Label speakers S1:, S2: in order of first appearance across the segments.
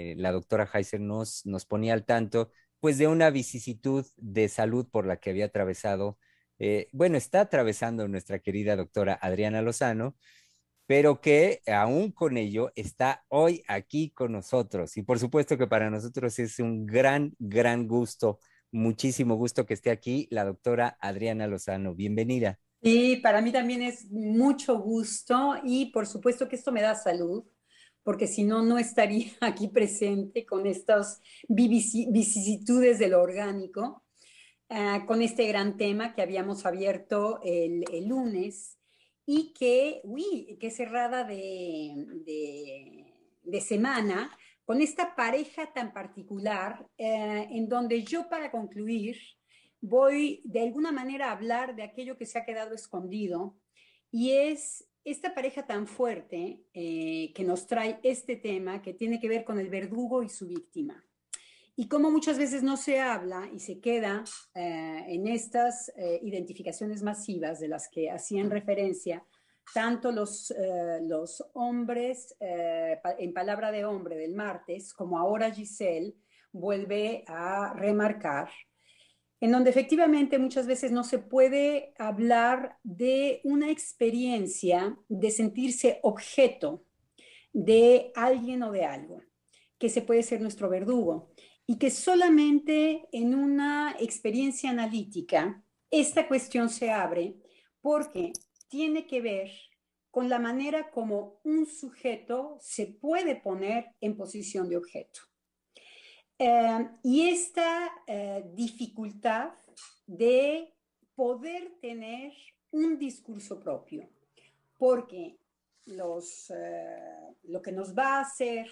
S1: eh, la doctora Heiser nos, ponía al tanto, pues de una vicisitud de salud por la que había atravesado, eh, bueno, está atravesando nuestra querida doctora Adriana Lozano, pero que aún con ello está hoy aquí con nosotros. Y por supuesto que para nosotros es un gran, gran gusto, muchísimo gusto que esté aquí la doctora Adriana Lozano. Bienvenida.
S2: Sí, para mí también es mucho gusto y por supuesto que esto me da salud, porque si no, no estaría aquí presente con estas vicisitudes de lo orgánico, uh, con este gran tema que habíamos abierto el, lunes y que, uy, qué cerrada de, de, de, semana, con esta pareja tan particular, eh, en donde yo para concluir voy de alguna manera a hablar de aquello que se ha quedado escondido y es esta pareja tan fuerte eh, que nos trae este tema que tiene que ver con el verdugo y su víctima. Y como muchas veces no se habla y se queda eh, en estas eh, identificaciones masivas de las que hacían referencia tanto los, eh, los hombres, eh, en palabra de hombre del martes, como ahora Giselle vuelve a remarcar, en donde efectivamente muchas veces no se puede hablar de una experiencia de sentirse objeto de alguien o de algo, que se puede ser nuestro verdugo, y que solamente en una experiencia analítica esta cuestión se abre porque tiene que ver con la manera como un sujeto se puede poner en posición de objeto. Eh, y esta eh, dificultad de poder tener un discurso propio, porque los, eh, lo que nos va a hacer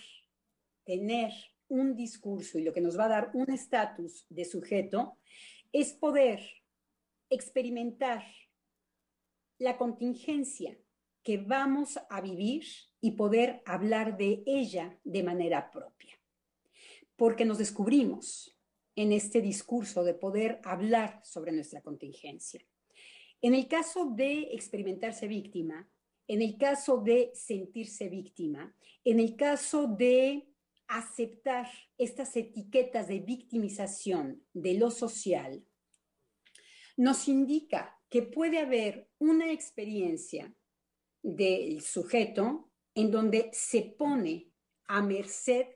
S2: tener un discurso y lo que nos va a dar un estatus de sujeto es poder experimentar la contingencia que vamos a vivir y poder hablar de ella de manera propia. Porque nos descubrimos en este discurso de poder hablar sobre nuestra contingencia. En el caso de experimentarse víctima, en el caso de sentirse víctima, en el caso de aceptar estas etiquetas de victimización de lo social, nos indica que puede haber una experiencia del sujeto en donde se pone a merced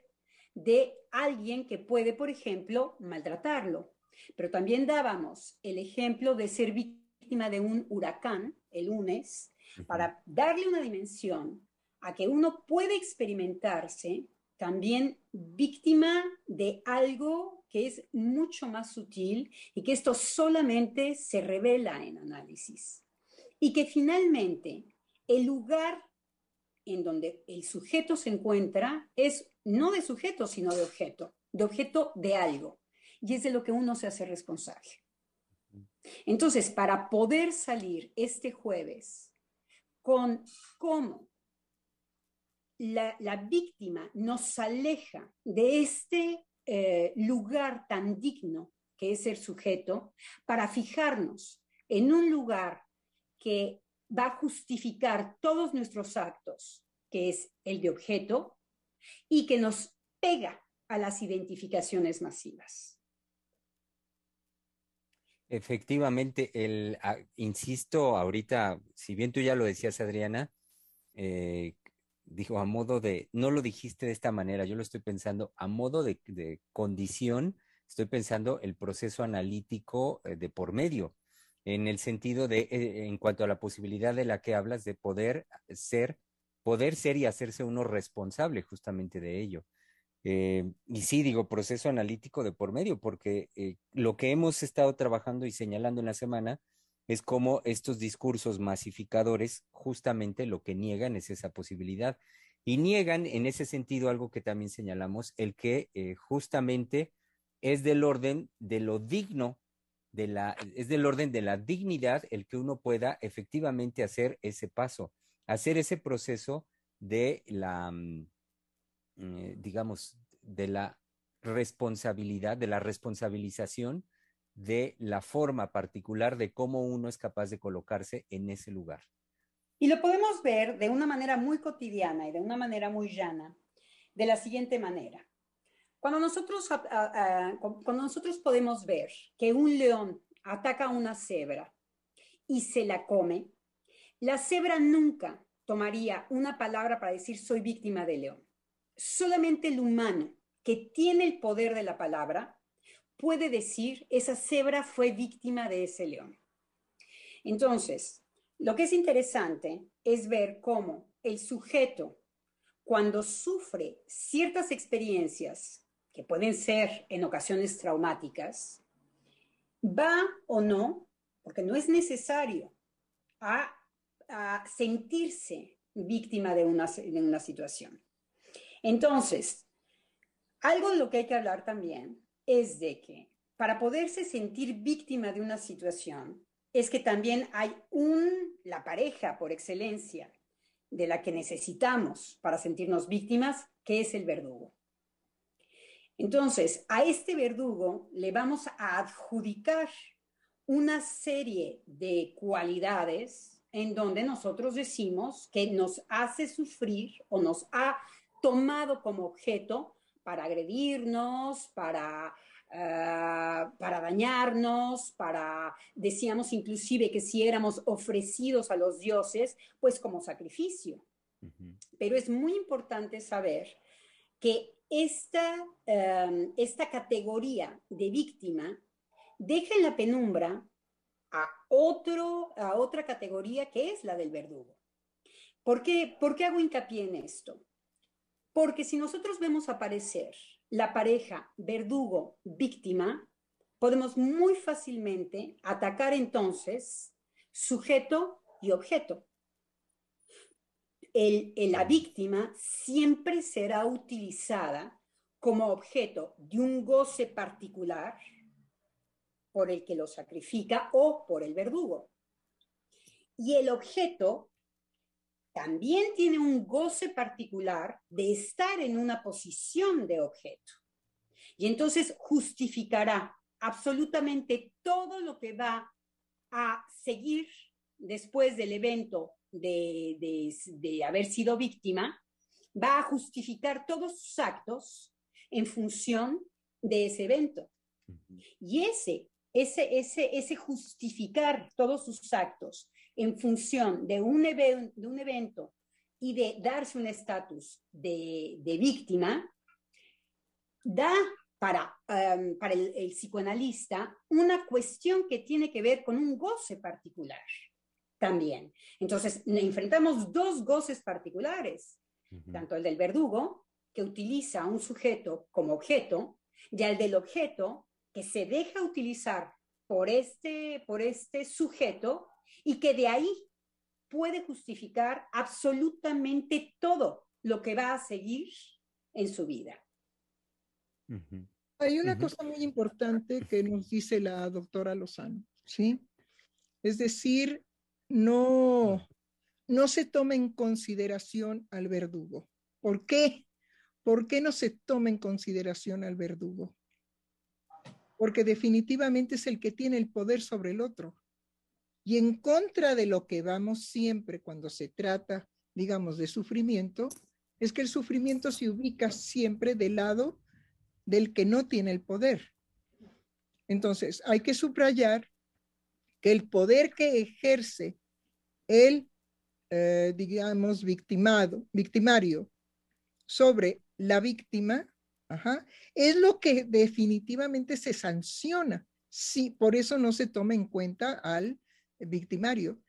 S2: de alguien que puede, por ejemplo, maltratarlo. Pero también dábamos el ejemplo de ser víctima de un huracán el lunes para darle una dimensión a que uno puede experimentarse también víctima de algo que es mucho más sutil y que esto solamente se revela en análisis. Y que finalmente el lugar en donde el sujeto se encuentra es no de sujeto, sino de objeto, de objeto de algo. Y es de lo que uno se hace responsable. Entonces, para poder salir este jueves con cómo la, víctima nos aleja de este eh, lugar tan digno que es el sujeto para fijarnos en un lugar que va a justificar todos nuestros actos, que es el de objeto, y que nos pega a las identificaciones masivas.
S1: Efectivamente, el, insisto, ahorita, si bien tú ya lo decías, Adriana, eh, dijo a modo de, no lo dijiste de esta manera, yo lo estoy pensando a modo de, condición, estoy pensando el proceso analítico eh, de por medio, en el sentido de, eh, en cuanto a la posibilidad de la que hablas, de poder ser, poder ser y hacerse uno responsable justamente de ello. Eh, y sí, digo, proceso analítico de por medio, porque lo que hemos estado trabajando y señalando en la semana es como estos discursos masificadores justamente lo que niegan es esa posibilidad. Y niegan en ese sentido algo que también señalamos, el que eh, justamente es del orden de lo digno, de la, es del orden de la dignidad el que uno pueda efectivamente hacer ese paso, hacer ese proceso de la, mm, eh, digamos, de la responsabilidad, de la responsabilización de la forma particular de cómo uno es capaz de colocarse en ese lugar.
S2: Y lo podemos ver de una manera muy cotidiana y de una manera muy llana, de la siguiente manera. Cuando nosotros, cuando nosotros podemos ver que un león ataca a una cebra y se la come, la cebra nunca tomaría una palabra para decir soy víctima de león. Solamente el humano que tiene el poder de la palabra puede decir esa cebra fue víctima de ese león. Entonces, lo que es interesante es ver cómo el sujeto, cuando sufre ciertas experiencias que pueden ser en ocasiones traumáticas, va o no, porque no es necesario, a, sentirse víctima de una, de una situación. Entonces, algo de lo que hay que hablar también es de que para poderse sentir víctima de una situación, es que también hay un, la pareja por excelencia de la que necesitamos para sentirnos víctimas, que es el verdugo. Entonces, a este verdugo le vamos a adjudicar una serie de cualidades en donde nosotros decimos que nos hace sufrir o nos ha tomado como objeto para agredirnos, para Ah, para dañarnos, para, decíamos inclusive que si éramos ofrecidos a los dioses, pues como sacrificio. Pero es muy importante saber que esta, em, esta categoría de víctima deja en la penumbra a, otro, a otra categoría que es la del verdugo. ¿Por qué, ¿Por qué hago hincapié en esto? Porque si nosotros vemos aparecer la pareja verdugo-víctima, podemos muy fácilmente atacar entonces sujeto y objeto. La víctima siempre será utilizada como objeto de un goce particular por el que lo sacrifica o por el verdugo. Y el objeto también tiene un goce particular de estar en una posición de objeto. Y entonces justificará absolutamente todo lo que va a seguir después del evento de, haber sido víctima, va a justificar todos sus actos en función de ese evento. Y ese, ese, ese, ese justificar todos sus actos en función de un, de un evento y de darse un estatus de, víctima, da para, um, para el, psicoanalista una cuestión que tiene que ver con un goce particular también. Entonces, enfrentamos dos goces particulares, tanto el del verdugo, que utiliza a un sujeto como objeto, y el del objeto, que se deja utilizar por este, por este sujeto y que de ahí puede justificar absolutamente todo lo que va a seguir en su vida.
S3: Hay una cosa muy importante que nos dice la doctora Lozano, ¿sí? Es decir, no, no se toma en consideración al verdugo. ¿Por qué? ¿Por qué no se toma en consideración al verdugo? Porque definitivamente es el que tiene el poder sobre el otro. Y en contra de lo que vamos siempre cuando se trata, digamos, de sufrimiento, es que el sufrimiento se ubica siempre del lado del que no tiene el poder. Entonces, hay que subrayar que el poder que ejerce el, eh, digamos, victimado, victimario sobre la víctima, es lo que definitivamente se sanciona. Sí, por eso no se toma en cuenta al victimario,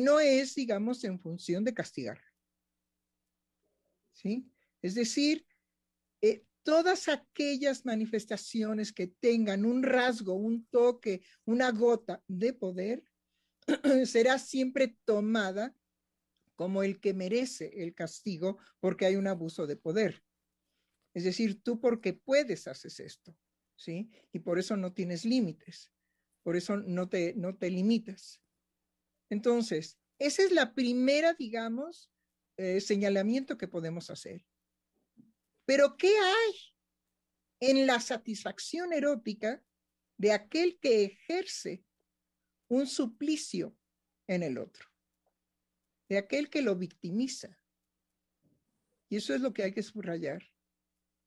S3: no es, digamos, en función de castigar. ¿Sí? Es decir, eh, todas aquellas manifestaciones que tengan un rasgo, un toque, una gota de poder, será siempre tomada como el que merece el castigo porque hay un abuso de poder. Es decir, tú porque puedes haces esto, ¿sí? Y por eso no tienes límites, por eso no te, no te limitas. Entonces, esa es la primera, digamos, eh, señalamiento que podemos hacer. Pero ¿qué hay en la satisfacción erótica de aquel que ejerce un suplicio en el otro? De aquel que lo victimiza. Y eso es lo que hay que subrayar.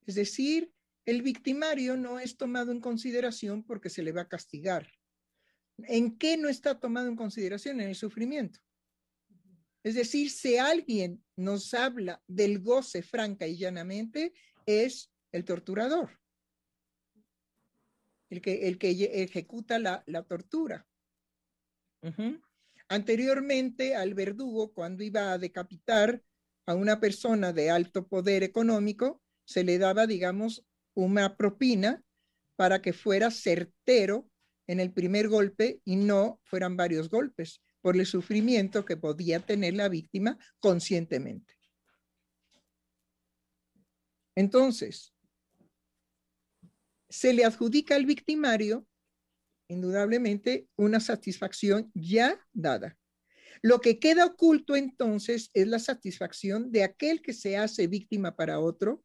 S3: Es decir, el victimario no es tomado en consideración porque se le va a castigar. ¿En qué no está tomado en consideración? En el sufrimiento. Es decir, si alguien nos habla del goce franca y llanamente, es el torturador, el que, el que ejecuta la, tortura. Anteriormente al verdugo, cuando iba a decapitar a una persona de alto poder económico, se le daba, digamos, una propina para que fuera certero en el primer golpe y no fueran varios golpes por el sufrimiento que podía tener la víctima conscientemente. Entonces, se le adjudica al victimario, indudablemente, una satisfacción ya dada. Lo que queda oculto entonces es la satisfacción de aquel que se hace víctima para otro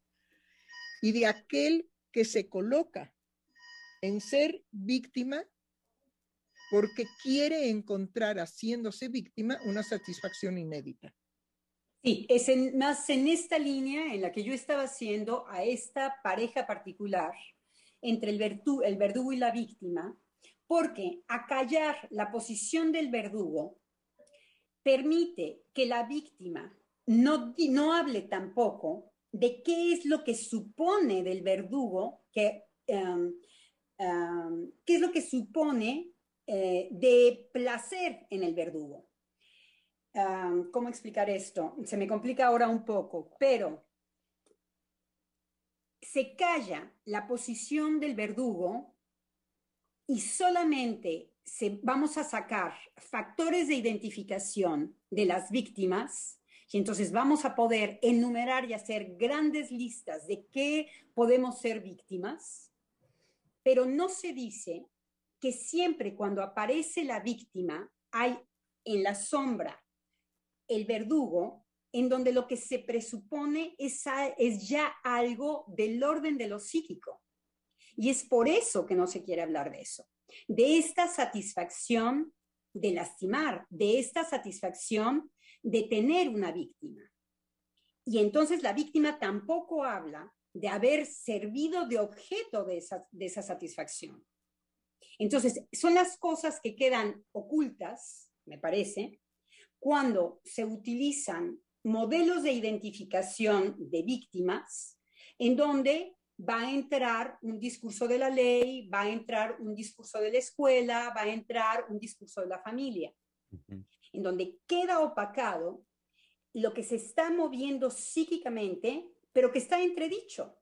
S3: y de aquel que se coloca en ser víctima porque quiere encontrar haciéndose víctima una satisfacción inédita.
S2: Sí, es más en esta línea en la que yo estaba haciendo a esta pareja particular entre el, el verdugo y la víctima, porque acallar la posición del verdugo permite que la víctima no, no hable tampoco de qué es lo que supone del verdugo, que, em, em, qué es lo que supone eh, de placer en el verdugo. ¿Cómo explicar esto? Se me complica ahora un poco, pero se calla la posición del verdugo y solamente se, vamos a sacar factores de identificación de las víctimas y entonces vamos a poder enumerar y hacer grandes listas de qué podemos ser víctimas, pero no se dice que siempre cuando aparece la víctima hay en la sombra el verdugo, en donde lo que se presupone es, es ya algo del orden de lo psíquico. Y es por eso que no se quiere hablar de eso, de esta satisfacción de lastimar, de esta satisfacción de tener una víctima. Y entonces la víctima tampoco habla de haber servido de objeto de esa, de esa satisfacción. Entonces, son las cosas que quedan ocultas, me parece, cuando se utilizan modelos de identificación de víctimas, en donde va a entrar un discurso de la ley, va a entrar un discurso de la escuela, va a entrar un discurso de la familia, en donde queda opacado lo que se está moviendo psíquicamente, pero que está entredicho.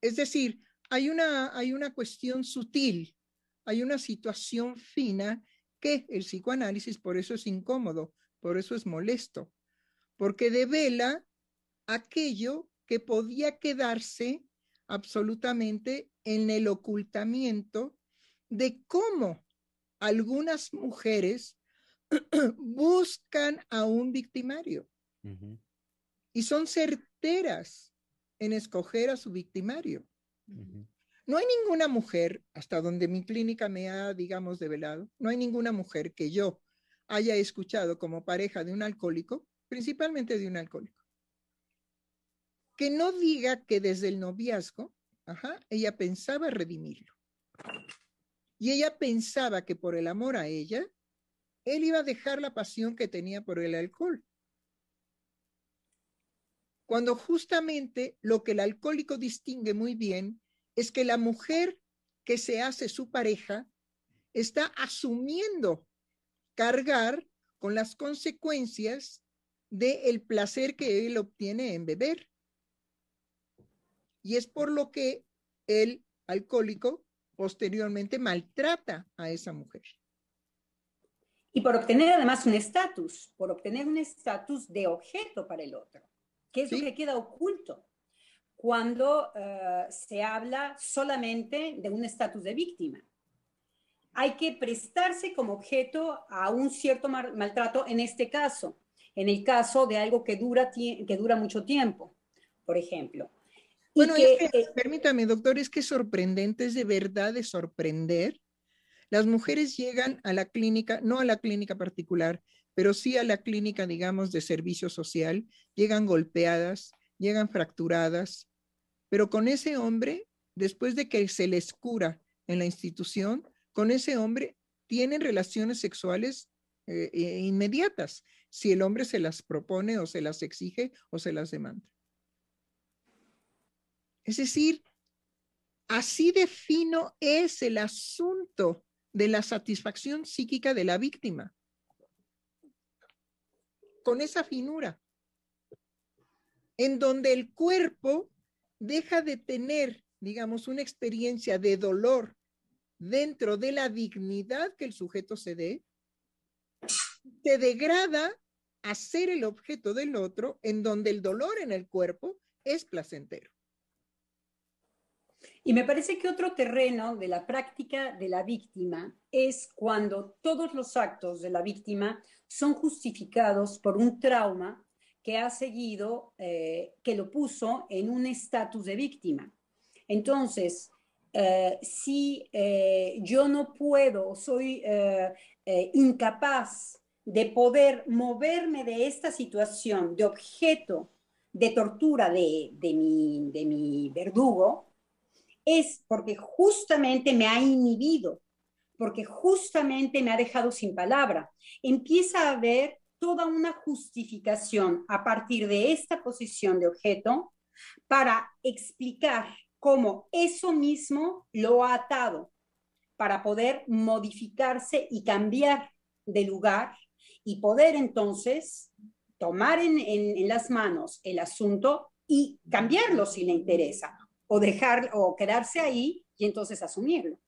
S3: es decir, hay una, hay una cuestión sutil, hay una situación fina que el psicoanálisis por eso es incómodo, por eso es molesto, porque devela aquello que podía quedarse absolutamente en el ocultamiento de cómo algunas mujeres buscan a un victimario. Y son certeras en escoger a su victimario. No hay ninguna mujer, hasta donde mi clínica me ha, digamos, develado, no hay ninguna mujer que yo haya escuchado como pareja de un alcohólico, principalmente de un alcohólico, que no diga que desde el noviazgo, ella pensaba redimirlo. Y ella pensaba que por el amor a ella, él iba a dejar la pasión que tenía por el alcohol. Cuando justamente lo que el alcohólico distingue muy bien es que la mujer que se hace su pareja está asumiendo cargar con las consecuencias del placer que él obtiene en beber. Y es por lo que el alcohólico posteriormente maltrata a esa mujer.
S2: Y por obtener además un estatus, por obtener un estatus de objeto para el otro que es lo que queda oculto cuando eh, se habla solamente de un estatus de víctima. Hay que prestarse como objeto a un cierto maltrato en este caso, en el caso de algo que dura, que dura mucho tiempo, por ejemplo.
S3: Bueno, eh, permítame, doctor, es que es sorprendente, es de verdad de sorprender. Las mujeres llegan a la clínica, no a la clínica particular, pero sí a la clínica, digamos, de servicio social, llegan golpeadas, llegan fracturadas, pero con ese hombre, después de que se les cura en la institución, con ese hombre tienen relaciones sexuales eh, eh, inmediatas, si el hombre se las propone o se las exige o se las demanda. Es decir, así de fino es el asunto de la satisfacción psíquica de la víctima. Con esa finura, en donde el cuerpo deja de tener, digamos, una experiencia de dolor dentro de la dignidad que el sujeto se dé, te degrada a ser el objeto del otro en donde el dolor en el cuerpo es placentero.
S2: Y me parece que otro terreno de la práctica de la víctima es cuando todos los actos de la víctima son justificados por un trauma que ha seguido, eh, que lo puso en un estatus de víctima. Entonces, eh, si eh, yo no puedo, soy incapaz de poder moverme de esta situación de objeto de tortura de, mi, de mi verdugo, es porque justamente me ha inhibido, porque justamente me ha dejado sin palabra. Empieza a haber toda una justificación a partir de esta posición de objeto para explicar cómo eso mismo lo ha atado para poder modificarse y cambiar de lugar y poder entonces tomar en, las manos el asunto y cambiarlo si le interesa, o dejar o quedarse ahí y entonces asumirlo.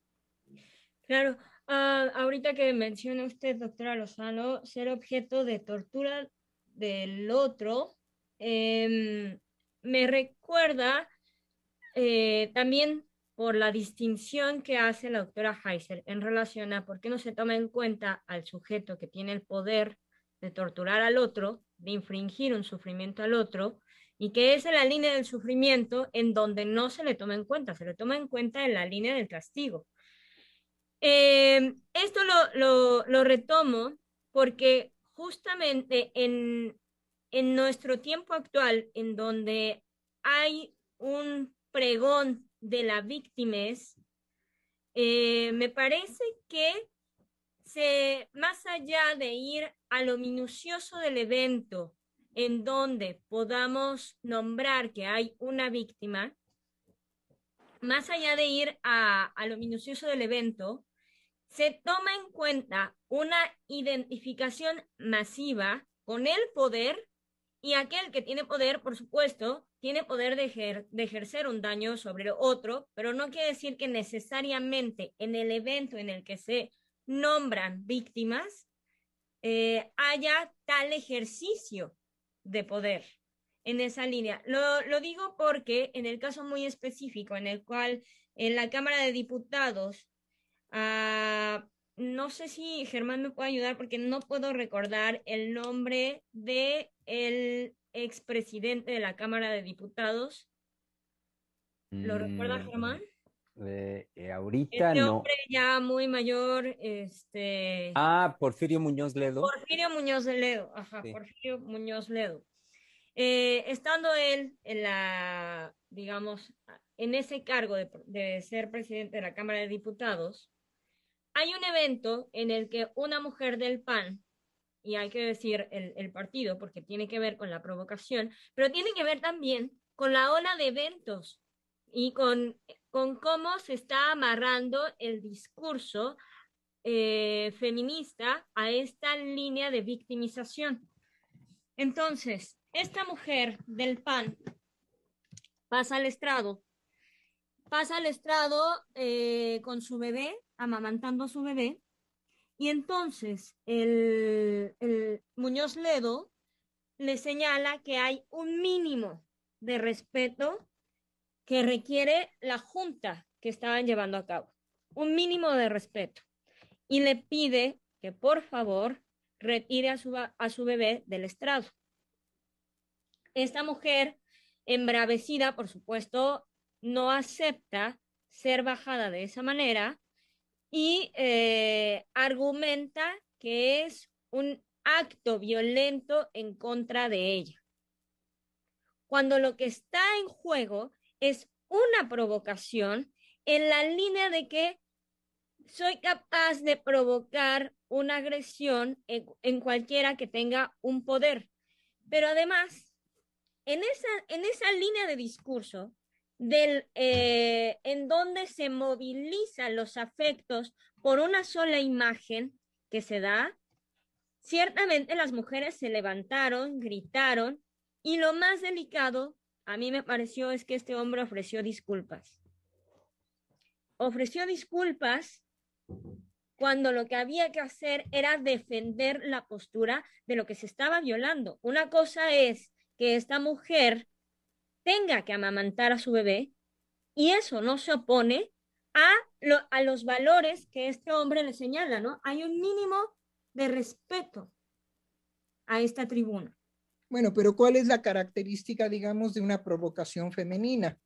S4: Claro, ah, ahorita que menciona usted, doctora Lozano, ser objeto de tortura del otro, em, me recuerda eh, también por la distinción que hace la doctora Heiser en relación a por qué no se toma en cuenta al sujeto que tiene el poder de torturar al otro, de infringir un sufrimiento al otro, y que es en la línea del sufrimiento en donde no se le toma en cuenta, se le toma en cuenta en la línea del castigo. Eh, esto lo, lo, retomo porque justamente en, en nuestro tiempo actual, en donde hay un pregón de la víctima eh, me parece que se, más allá de ir a lo minucioso del evento, en donde podamos nombrar que hay una víctima, más allá de ir a, a lo minucioso del evento, se toma en cuenta una identificación masiva con el poder y aquel que tiene poder, por supuesto, tiene poder de, ejercer un daño sobre otro, pero no quiere decir que necesariamente en el evento en el que se nombran víctimas eh, haya tal ejercicio de poder en esa línea. Lo, digo porque en el caso muy específico en el cual en la Cámara de Diputados, ah, no sé si Germán me puede ayudar porque no puedo recordar el nombre de el expresidente de la Cámara de Diputados. ¿Lo recuerda mm, Germán?
S1: Eh, ahorita este no.
S4: hombre ya muy mayor, este.
S1: Ah, Porfirio Muñoz Ledo.
S4: Porfirio Muñoz Ledo, ajá, Porfirio Muñoz Ledo. Eh, estando él en la, digamos, en ese cargo de, de, ser presidente de la Cámara de Diputados, hay un evento en el que una mujer del PAN y hay que decir el, partido porque tiene que ver con la provocación, pero tiene que ver también con la ola de eventos y con, con cómo se está amarrando el discurso eh, feminista a esta línea de victimización. Entonces, esta mujer del PAN pasa al estrado, pasa al estrado eh, con su bebé, amamantando a su bebé, y entonces el, Muñoz Ledo le señala que hay un mínimo de respeto que requiere la junta que estaban llevando a cabo. Un mínimo de respeto. Y le pide que por favor retire a su, a su bebé del estrado. Esta mujer, embravecida, por supuesto, no acepta ser bajada de esa manera y eh, argumenta que es un acto violento en contra de ella. cuando lo que está en juego es una provocación en la línea de que soy capaz de provocar una agresión en, cualquiera que tenga un poder. Pero además, en esa, en esa línea de discurso, del, eh, en donde se movilizan los afectos por una sola imagen que se da, ciertamente las mujeres se levantaron, gritaron, y lo más delicado, a mí me pareció, es que este hombre ofreció disculpas. Ofreció disculpas cuando lo que había que hacer era defender la postura de lo que se estaba violando. Una cosa es que esta mujer tenga que amamantar a su bebé y eso no se opone a, a los valores que este hombre le señala, ¿no? Hay un mínimo de respeto a esta tribuna.
S3: Bueno, pero ¿cuál es la característica, digamos, de una provocación femenina?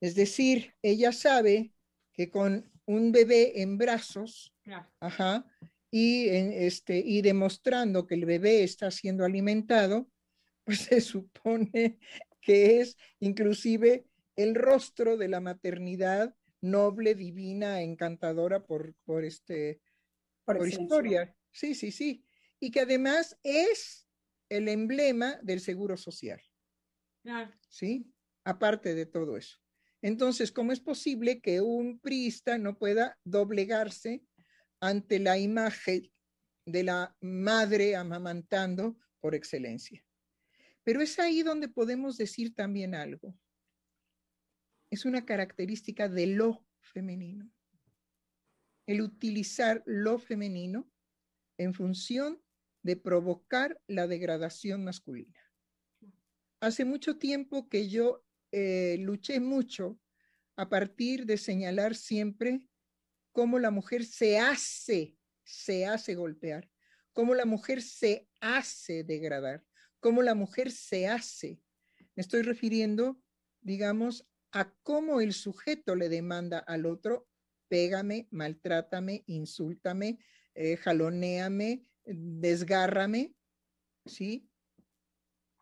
S3: Es decir, ella sabe que con un bebé en brazos, ajá, y, este, y demostrando que el bebé está siendo alimentado, pues se supone que es inclusive el rostro de la maternidad noble, divina, encantadora por, por, este, por, historia. Sí, sí, sí. Y que además es el emblema del seguro social. ¿Sí? Aparte de todo eso. Entonces, ¿cómo es posible que un priista no pueda doblegarse ante la imagen de la madre amamantando por excelencia? Pero es ahí donde podemos decir también algo. Es una característica de lo femenino. El utilizar lo femenino en función de provocar la degradación masculina. Hace mucho tiempo que yo eh, luché mucho a partir de señalar siempre cómo la mujer se hace, se hace golpear, cómo la mujer se hace degradar, cómo la mujer se hace. Me estoy refiriendo, digamos, a cómo el sujeto le demanda al otro, pégame, maltrátame, insúltame, eh, jaloneame, desgárrame, ¿sí?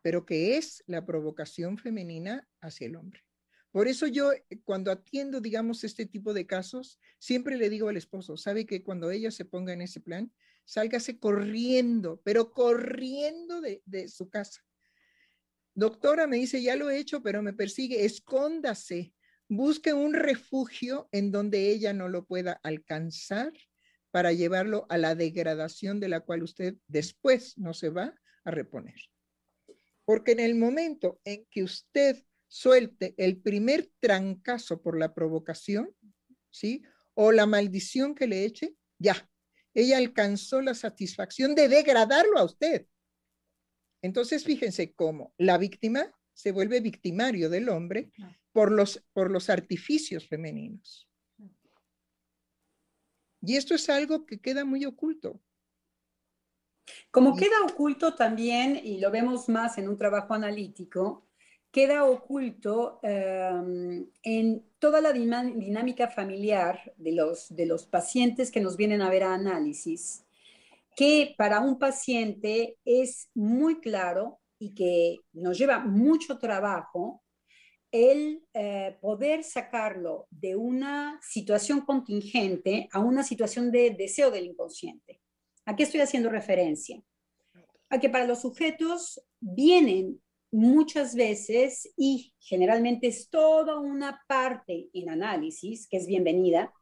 S3: pero que es la provocación femenina hacia el hombre. Por eso yo cuando atiendo, digamos, este tipo de casos, siempre le digo al esposo, sabe que cuando ella se ponga en ese plan, sálgase corriendo, pero corriendo de, de su casa. Doctora, me dice, ya lo he hecho, pero me persigue, escóndase, busque un refugio en donde ella no lo pueda alcanzar para llevarlo a la degradación de la cual usted después no se va a reponer. Porque en el momento en que usted suelte el primer trancazo por la provocación, ¿sí? O la maldición que le eche, ya, ella alcanzó la satisfacción de degradarlo a usted. Entonces, fíjense cómo la víctima se vuelve victimario del hombre por los, por los artificios femeninos. Y esto es algo que queda muy oculto.
S2: Como queda oculto también, y lo vemos más en un trabajo analítico, queda oculto em, en toda la dinámica familiar de los, de los pacientes que nos vienen a ver a análisis, que para un paciente es muy claro y que nos lleva mucho trabajo el eh, poder sacarlo de una situación contingente a una situación de deseo del inconsciente. ¿A qué estoy haciendo referencia? A que para los sujetos vienen muchas veces y generalmente es toda una parte en análisis, que es bienvenida,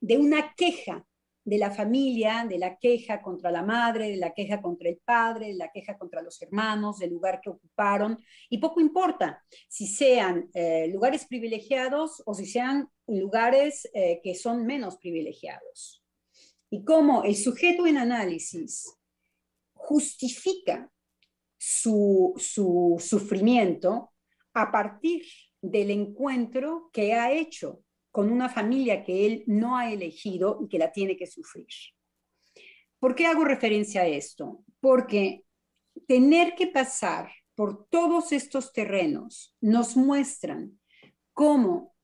S2: de una queja de la familia, de la queja contra la madre, de la queja contra el padre, de la queja contra los hermanos, del lugar que ocuparon. Y poco importa si sean eh, lugares privilegiados o si sean lugares eh, que son menos privilegiados. Y cómo el sujeto en análisis justifica su, su sufrimiento a partir del encuentro que ha hecho con una familia que él no ha elegido y que la tiene que sufrir. ¿Por qué hago referencia a esto? Porque tener que pasar por todos estos terrenos nos muestran cómo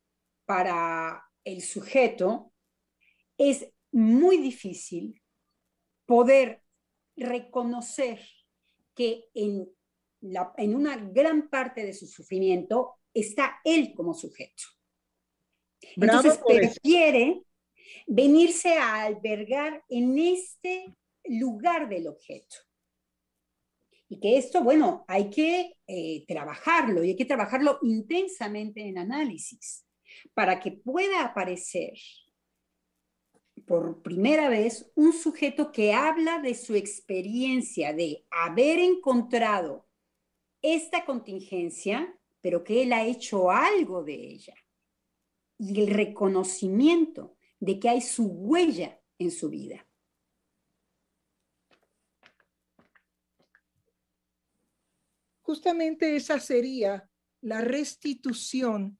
S2: para el sujeto es muy difícil poder reconocer que en en una gran parte de su sufrimiento, está él como sujeto. Entonces prefiere venirse a albergar en este lugar del objeto. Y que esto, bueno, hay que eh, trabajarlo y hay que trabajarlo intensamente en análisis para que pueda aparecer por primera vez un sujeto que habla de su experiencia de haber encontrado esta contingencia, pero que él ha hecho algo de ella. Y el reconocimiento de que hay su huella en su vida.
S3: Justamente esa sería la restitución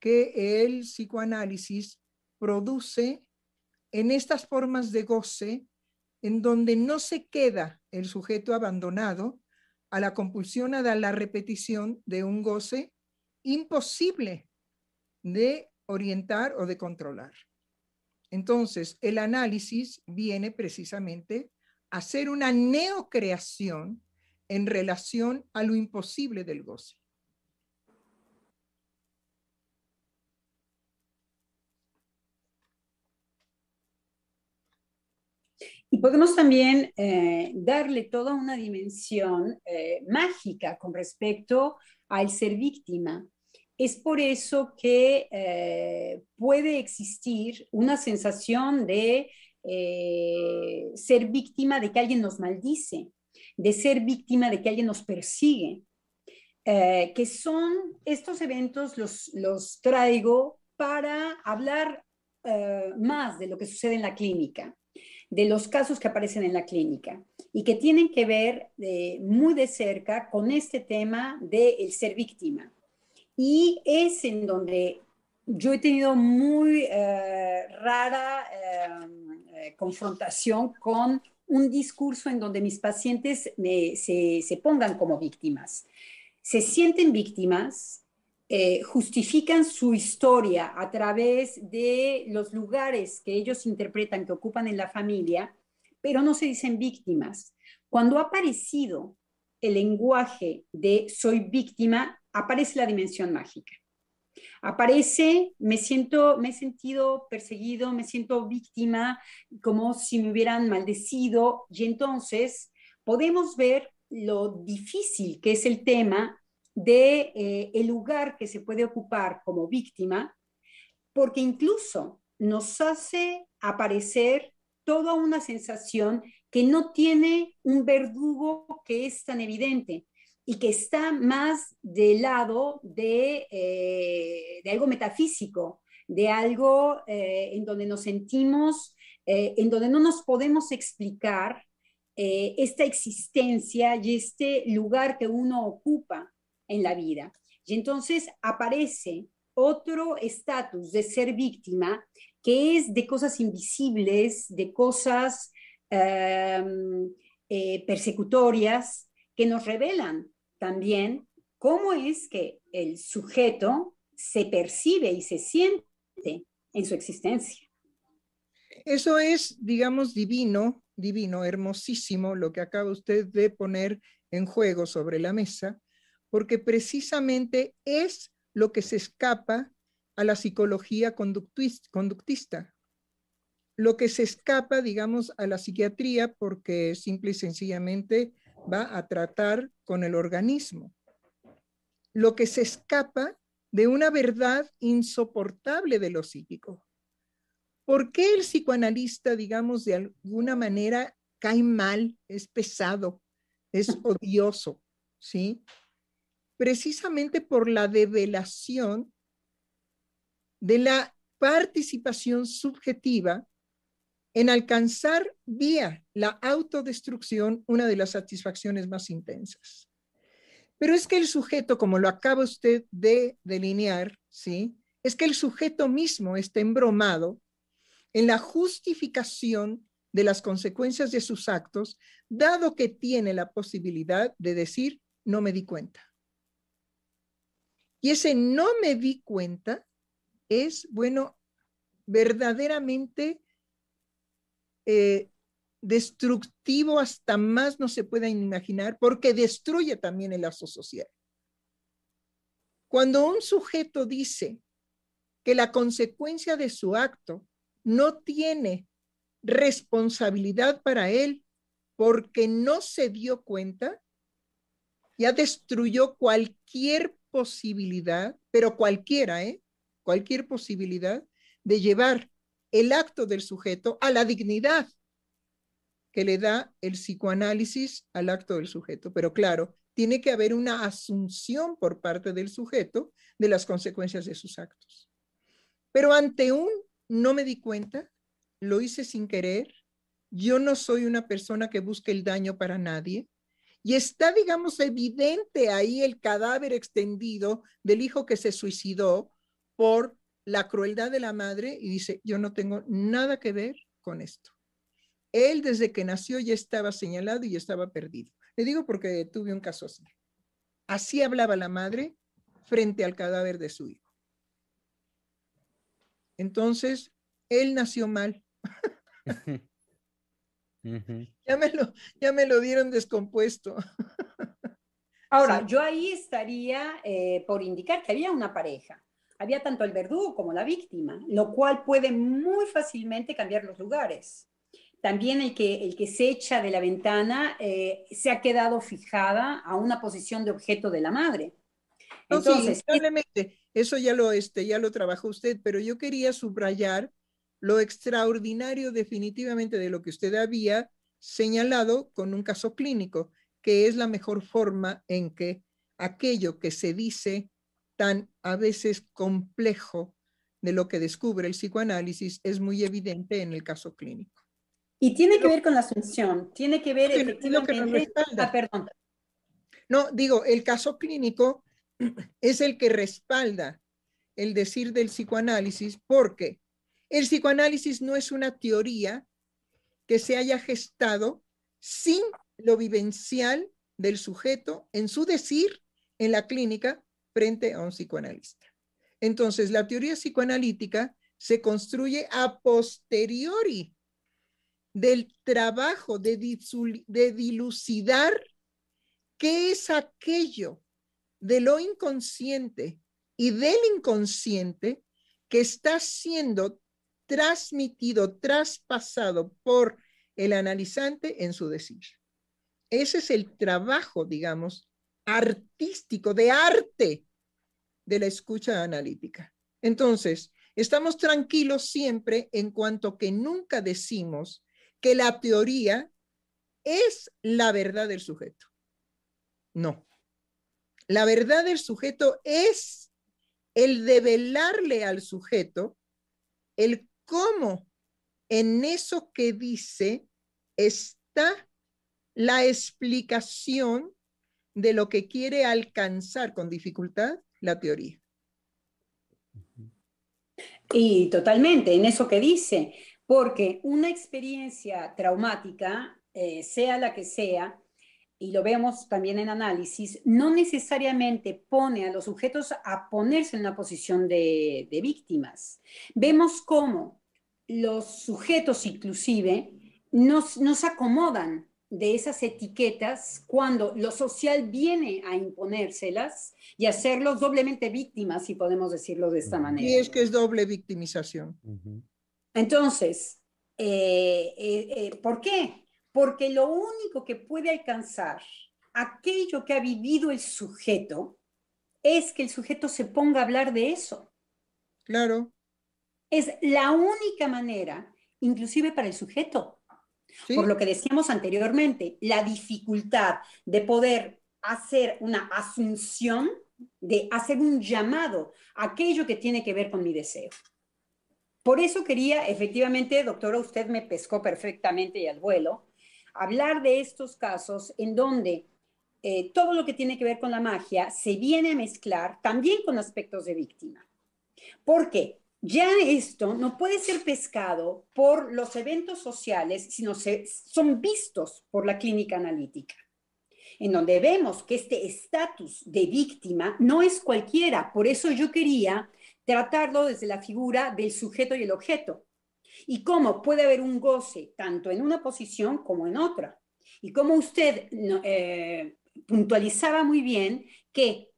S3: que el psicoanálisis produce en estas formas de goce en donde no se queda el sujeto abandonado a la compulsión a la repetición de un goce imposible de orientar o de controlar. Entonces, el análisis viene precisamente a hacer una neocreación en relación a lo imposible del goce.
S2: Y podemos también eh, darle toda una dimensión eh, mágica con respecto al ser víctima. Es por eso que eh, puede existir una sensación de ser víctima de que alguien nos maldice, de ser víctima de que alguien nos persigue, que son estos eventos, los, los traigo para hablar más de lo que sucede en la clínica de los casos que aparecen en la clínica y que tienen que ver eh, muy de cerca con este tema del ser víctima. Y es en donde yo he tenido muy eh, rara eh, confrontación con un discurso en donde mis pacientes se, se pongan como víctimas. Se sienten víctimas, eh, justifican su historia a través de los lugares que ellos interpretan que ocupan en la familia, pero no se dicen víctimas. Cuando ha aparecido el lenguaje de soy víctima, aparece la dimensión mágica. Aparece, me siento, me he sentido perseguido, me siento víctima, como si me hubieran maldecido, y entonces podemos ver lo difícil que es el tema de eh, el lugar que se puede ocupar como víctima, porque incluso nos hace aparecer toda una sensación que no tiene un verdugo que es tan evidente y que está más del lado de, eh, de algo metafísico, de algo eh, en donde nos sentimos, en donde no nos podemos explicar esta existencia y este lugar que uno ocupa en la vida. Y entonces aparece otro estatus de ser víctima que es de cosas invisibles, de cosas em, eh, persecutorias que nos revelan también cómo es que el sujeto se percibe y se siente en su existencia.
S3: Eso es, digamos, divino, divino, hermosísimo lo que acaba usted de poner en juego sobre la mesa, porque precisamente es lo que se escapa a la psicología conductista, lo que se escapa, digamos, a la psiquiatría porque simple y sencillamente va a tratar con el organismo, lo que se escapa de una verdad insoportable de lo psíquico. ¿Por qué el psicoanalista, digamos, de alguna manera cae mal, es pesado, es odioso, ¿sí? precisamente por la develación de la participación subjetiva en alcanzar vía la autodestrucción una de las satisfacciones más intensas. Pero es que el sujeto, como lo acaba usted de delinear, ¿sí? Es que el sujeto mismo está embromado en la justificación de las consecuencias de sus actos, dado que tiene la posibilidad de decir, no me di cuenta. Y ese no me di cuenta es, bueno, verdaderamente eh, destructivo hasta más no se pueda imaginar porque destruye también el lazo social. Cuando un sujeto dice que la consecuencia de su acto no tiene responsabilidad para él porque no se dio cuenta, ya destruyó cualquier posibilidad, pero cualquiera, ¿eh? Cualquier posibilidad de llevar el acto del sujeto a la dignidad que le da el psicoanálisis al acto del sujeto. Pero claro, tiene que haber una asunción por parte del sujeto de las consecuencias de sus actos. Pero ante un no me di cuenta, lo hice sin querer, yo no soy una persona que busque el daño para nadie, y está, digamos, evidente ahí el cadáver extendido del hijo que se suicidó por la crueldad de la madre y dice, yo no tengo nada que ver con esto. Él desde que nació ya estaba señalado y ya estaba perdido. Le digo porque tuve un caso así. Así hablaba la madre frente al cadáver de su hijo. Entonces, él nació mal. ya, me lo, ya me lo dieron descompuesto.
S2: Ahora, yo ahí estaría eh, por indicar que había una pareja. Había tanto el verdugo como la víctima, lo cual puede muy fácilmente cambiar los lugares. También el que, el que se echa de la ventana eh, se ha quedado fijada a una posición de objeto de la madre.
S3: Entonces, sí, eso ya lo, este, ya lo trabajó usted, pero yo quería subrayar lo extraordinario definitivamente de lo que usted había señalado con un caso clínico, que es la mejor forma en que aquello que se dice tan a veces complejo de lo que descubre el psicoanálisis es muy evidente en el caso clínico.
S2: Y tiene que ver con la asunción, tiene que ver efectivamente...
S3: ah, perdón. No, digo, el caso clínico es el que respalda el decir del psicoanálisis porque el psicoanálisis no es una teoría que se haya gestado sin lo vivencial del sujeto en su decir en la clínica frente a un psicoanalista. Entonces, la teoría psicoanalítica se construye a posteriori del trabajo de, dilucidar qué es aquello de lo inconsciente y del inconsciente que está siendo transmitido, traspasado por el analizante en su decir. Ese es el trabajo, digamos, artístico, de arte de la escucha analítica. Entonces, estamos tranquilos siempre en cuanto que nunca decimos que la teoría es la verdad del sujeto. No. La verdad del sujeto es el develarle al sujeto el cómo en eso que dice está la explicación de lo que quiere alcanzar con dificultad la teoría.
S2: Y totalmente, en eso que dice, porque una experiencia traumática, eh, sea la que sea, y lo vemos también en análisis, no necesariamente pone a los sujetos a ponerse en una posición de, víctimas. Vemos cómo los sujetos inclusive nos acomodan de esas etiquetas cuando lo social viene a imponérselas y hacerlos doblemente víctimas, si podemos decirlo de esta manera.
S3: Y es que es doble victimización.
S2: Entonces, eh, eh, eh, ¿por qué? Porque lo único que puede alcanzar aquello que ha vivido el sujeto es que el sujeto se ponga a hablar de eso.
S3: Claro.
S2: Es la única manera, inclusive para el sujeto. Por lo que decíamos anteriormente, la dificultad de poder hacer una asunción, de hacer un llamado a aquello que tiene que ver con mi deseo. Por eso quería, efectivamente, doctora, usted me pescó perfectamente y al vuelo, hablar de estos casos en donde eh, todo lo que tiene que ver con la magia se viene a mezclar también con aspectos de víctima. ¿Por qué? Ya esto no puede ser pescado por los eventos sociales, sino se, son vistos por la clínica analítica, en donde vemos que este estatus de víctima no es cualquiera. Por eso yo quería tratarlo desde la figura del sujeto y el objeto. y cómo puede haber un goce tanto en una posición como en otra. Y como usted eh, puntualizaba muy bien que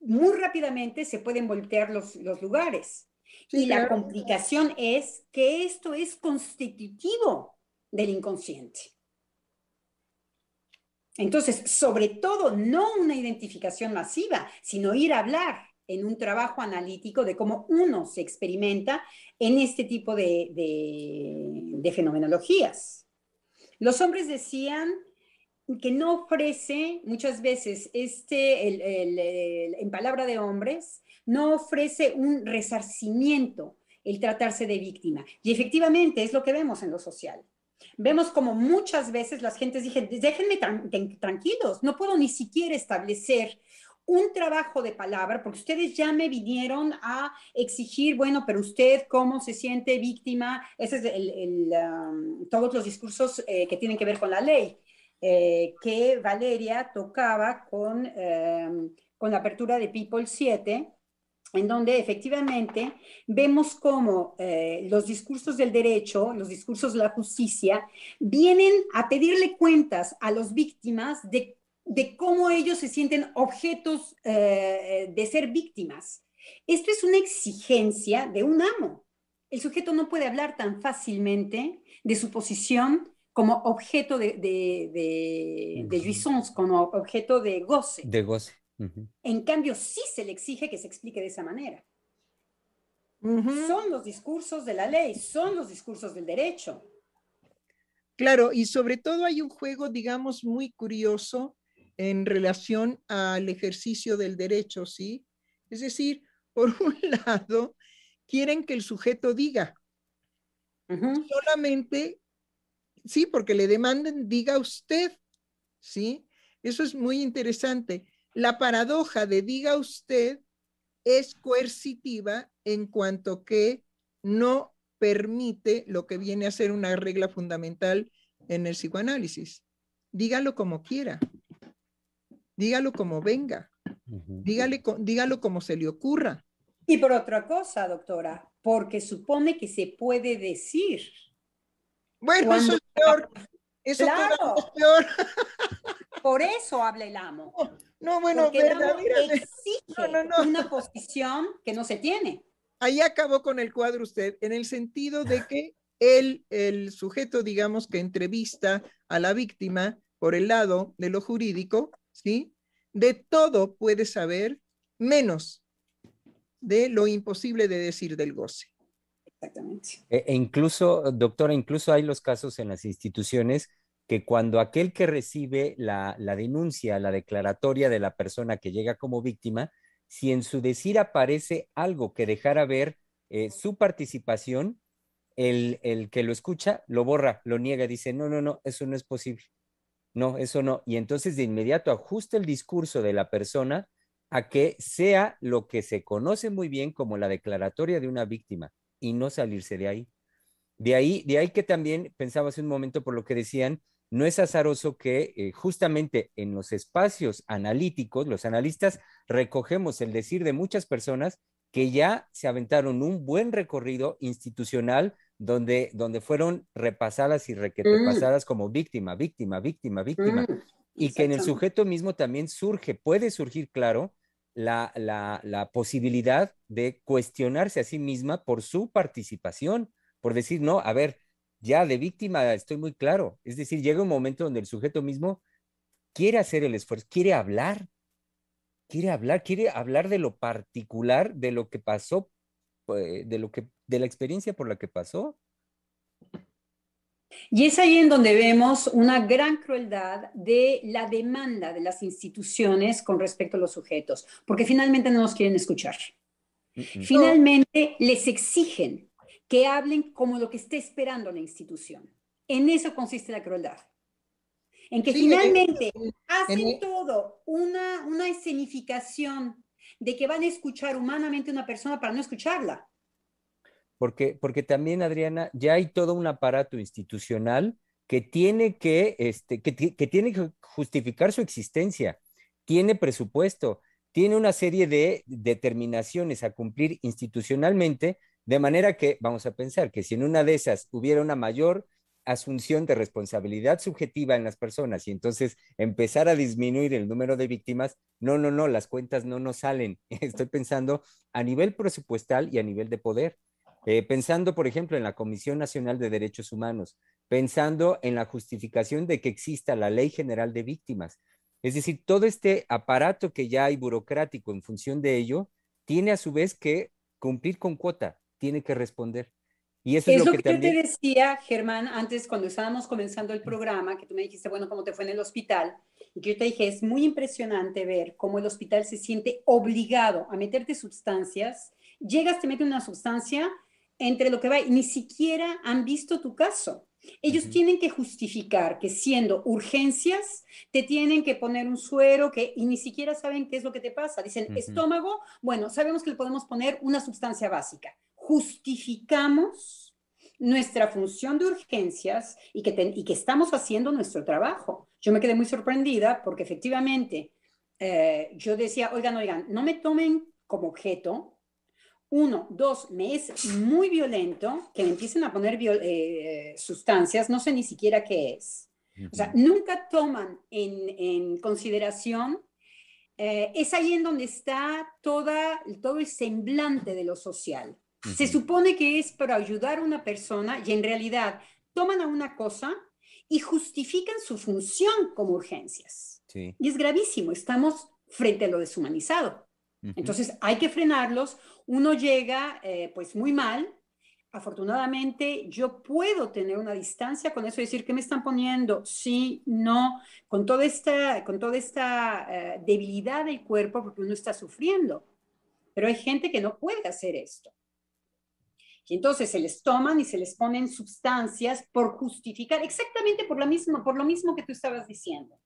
S2: muy rápidamente se pueden voltear los, lugares. Y la complicación es que esto es constitutivo del inconsciente. Entonces, sobre todo, no una identificación masiva, sino ir a hablar en un trabajo analítico de cómo uno se experimenta en este tipo de, fenomenologías. Los hombres decían que no ofrece muchas veces este, en palabra de hombres, no ofrece un resarcimiento el tratarse de víctima. Y efectivamente es lo que vemos en lo social. Vemos como muchas veces las gentes dicen, déjenme tranquilos, no puedo ni siquiera establecer un trabajo de palabra, porque ustedes ya me vinieron a exigir, bueno, pero usted cómo se siente víctima, ese es el, um, todos los discursos eh, que tienen que ver con la ley, eh, que Valeria tocaba con, um, con la apertura de People 7, en donde efectivamente vemos cómo eh, los discursos del derecho, los discursos de la justicia, vienen a pedirle cuentas a las víctimas de de cómo ellos se sienten objetos eh, de ser víctimas. Esto es una exigencia de un amo. El sujeto no puede hablar tan fácilmente de su posición como objeto de, de, de, como objeto de goce.
S1: De goce.
S2: En cambio, sí se le exige que se explique de esa manera. Son los discursos de la ley, son los discursos del derecho.
S3: Claro, y sobre todo hay un juego, digamos, muy curioso en relación al ejercicio del derecho, ¿sí? Es decir, por un lado, quieren que el sujeto diga. Solamente, sí, porque le demanden, diga usted, ¿sí? Eso es muy interesante. La paradoja de diga usted es coercitiva en cuanto que no permite lo que viene a ser una regla fundamental en el psicoanálisis. Dígalo como quiera dígalo como venga, Dígale, dígalo como se le ocurra.
S2: Y por otra cosa, doctora, porque supone que se puede decir.
S3: Bueno, eso es peor. Eso es peor.
S2: Por eso habla el amo.
S3: No, bueno,
S2: Porque exige una posición que no se tiene.
S3: Ahí acabó con el cuadro usted, en el sentido de que él, el sujeto, digamos, que entrevista a la víctima por el lado de lo jurídico, ¿sí? De todo puede saber, menos de lo imposible de decir del goce.
S2: Exactamente.
S1: E, e, incluso, doctora, incluso hay los casos en las instituciones que cuando aquel que recibe la, denuncia, la declaratoria de la persona que llega como víctima, si en su decir aparece algo que dejara ver eh, su participación, el, el, que lo escucha lo borra, lo niega, dice, no, no, no, eso no es posible. No, eso no. Y entonces de inmediato ajusta el discurso de la persona a que sea lo que se conoce muy bien como la declaratoria de una víctima y no salirse de ahí. De ahí, de ahí que también pensaba hace un momento por lo que decían, no es azaroso que eh, justamente en los espacios analíticos, los analistas recogemos el decir de muchas personas que ya se aventaron un buen recorrido institucional donde, donde fueron repasadas y repasadas como víctima, víctima, víctima, víctima. Mm, y que en el sujeto mismo también surge, puede surgir, claro, la, la, posibilidad de cuestionarse a sí misma por su participación, por decir, no, a ver, ya de víctima estoy muy claro. Es decir, llega un momento donde el sujeto mismo quiere hacer el esfuerzo, quiere hablar, quiere hablar, quiere hablar de lo particular, de lo que pasó, pues, de lo que, de la experiencia por la que pasó.
S2: Y es ahí en donde vemos una gran crueldad de la demanda de las instituciones con respecto a los sujetos, porque finalmente no nos quieren escuchar. Finalmente les exigen que hablen como lo que esté esperando la institución. En eso consiste la crueldad en que finalmente hacen todo una, una escenificación de que van a escuchar humanamente a una persona para no escucharla.
S1: Porque, porque también, Adriana, ya hay todo un aparato institucional que tiene que, este, que, que tiene que justificar su existencia, tiene presupuesto, tiene una serie de determinaciones a cumplir institucionalmente De manera que vamos a pensar que si en una de esas hubiera una mayor asunción de responsabilidad subjetiva en las personas y entonces empezar a disminuir el número de víctimas, no, no, no, las cuentas no nos salen. Estoy pensando a nivel presupuestal y a nivel de poder. Eh, pensando, por ejemplo, en la Comisión Nacional de Derechos Humanos, pensando en la justificación de que exista la Ley General de Víctimas. Es decir, todo este aparato que ya hay burocrático en función de ello, tiene a su vez que cumplir con cuota, tiene que responder.
S2: Y eso es, lo, que, yo te decía, Germán, antes cuando estábamos comenzando el programa, que tú me dijiste, bueno, ¿cómo te fue en el hospital? Y que yo te dije, es muy impresionante ver cómo el hospital se siente obligado a meterte sustancias. Llegas, te mete una sustancia entre lo que va y ni siquiera han visto tu caso. Ellos tienen que justificar que siendo urgencias, te tienen que poner un suero que, y ni siquiera saben qué es lo que te pasa. Dicen, estómago, bueno, sabemos que le podemos poner una sustancia básica. Justificamos nuestra función de urgencias y que, y que estamos haciendo nuestro trabajo. Yo me quedé muy sorprendida porque efectivamente eh, yo decía, oigan, oigan, no me tomen como objeto, uno, dos, me es muy violento que me empiecen a poner eh, sustancias, no sé ni siquiera qué es. O sea, nunca toman en, consideración, eh, es ahí en donde está toda, todo el semblante de lo social. Se supone que es para ayudar a una persona y en realidad toman a una cosa y justifican su función como urgencias. Y es gravísimo, estamos frente a lo deshumanizado. Entonces hay que frenarlos. Uno llega eh, pues muy mal. Afortunadamente yo puedo tener una distancia con eso, decir que me están poniendo, sí, no, con toda esta, con toda esta eh, debilidad del cuerpo porque uno está sufriendo. Pero hay gente que no puede hacer esto. Y entonces se les toman y se les ponen sustancias por justificar, exactamente por, la misma, por lo mismo que tú estabas diciendo.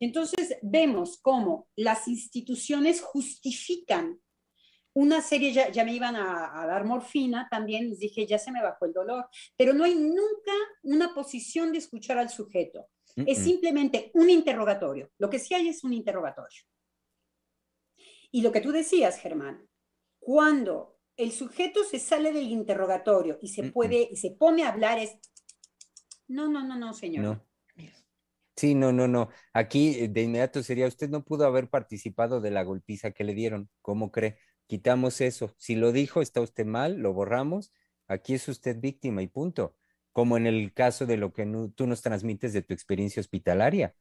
S2: Entonces vemos cómo las instituciones justifican una serie, ya, me iban a, dar morfina, también les dije, ya se me bajó el dolor, pero no hay nunca una posición de escuchar al sujeto. Es simplemente un interrogatorio. Lo que sí hay es un interrogatorio. Y lo que tú decías, Germán, cuando el sujeto se sale del interrogatorio y se puede y se pone a hablar es no, no, no, no, señor. No.
S1: Sí, no, no, no. Aquí eh, de inmediato sería, usted no pudo haber participado de la golpiza que le dieron. ¿Cómo cree? Quitamos eso. Si lo dijo, está usted mal, lo borramos. Aquí es usted víctima y punto. Como en el caso de lo que tú nos transmites de tu experiencia hospitalaria.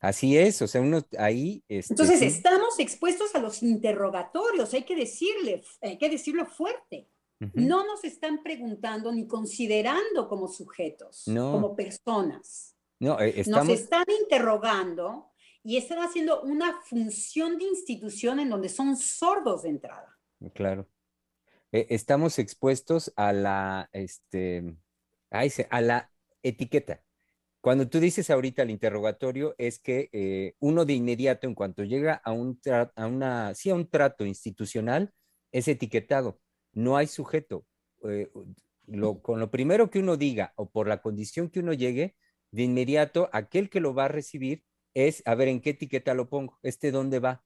S1: Así es, o sea, uno ahí...
S2: Este, Entonces, estamos expuestos a los interrogatorios, hay que decirle, hay que decirlo fuerte. No nos están preguntando ni considerando como sujetos, como personas. No, eh, Nos están interrogando y están haciendo una función de institución en donde son sordos de entrada.
S1: Claro. Eh, estamos expuestos a la, este, a la etiqueta. Cuando tú dices ahorita el interrogatorio, es que eh, uno de inmediato, en cuanto llega a un, a una, sí, a un trato institucional, es etiquetado. No hay sujeto. con lo primero que uno diga o por la condición que uno llegue, de inmediato aquel que lo va a recibir es, a ver, ¿en qué etiqueta lo pongo? ¿Este dónde va?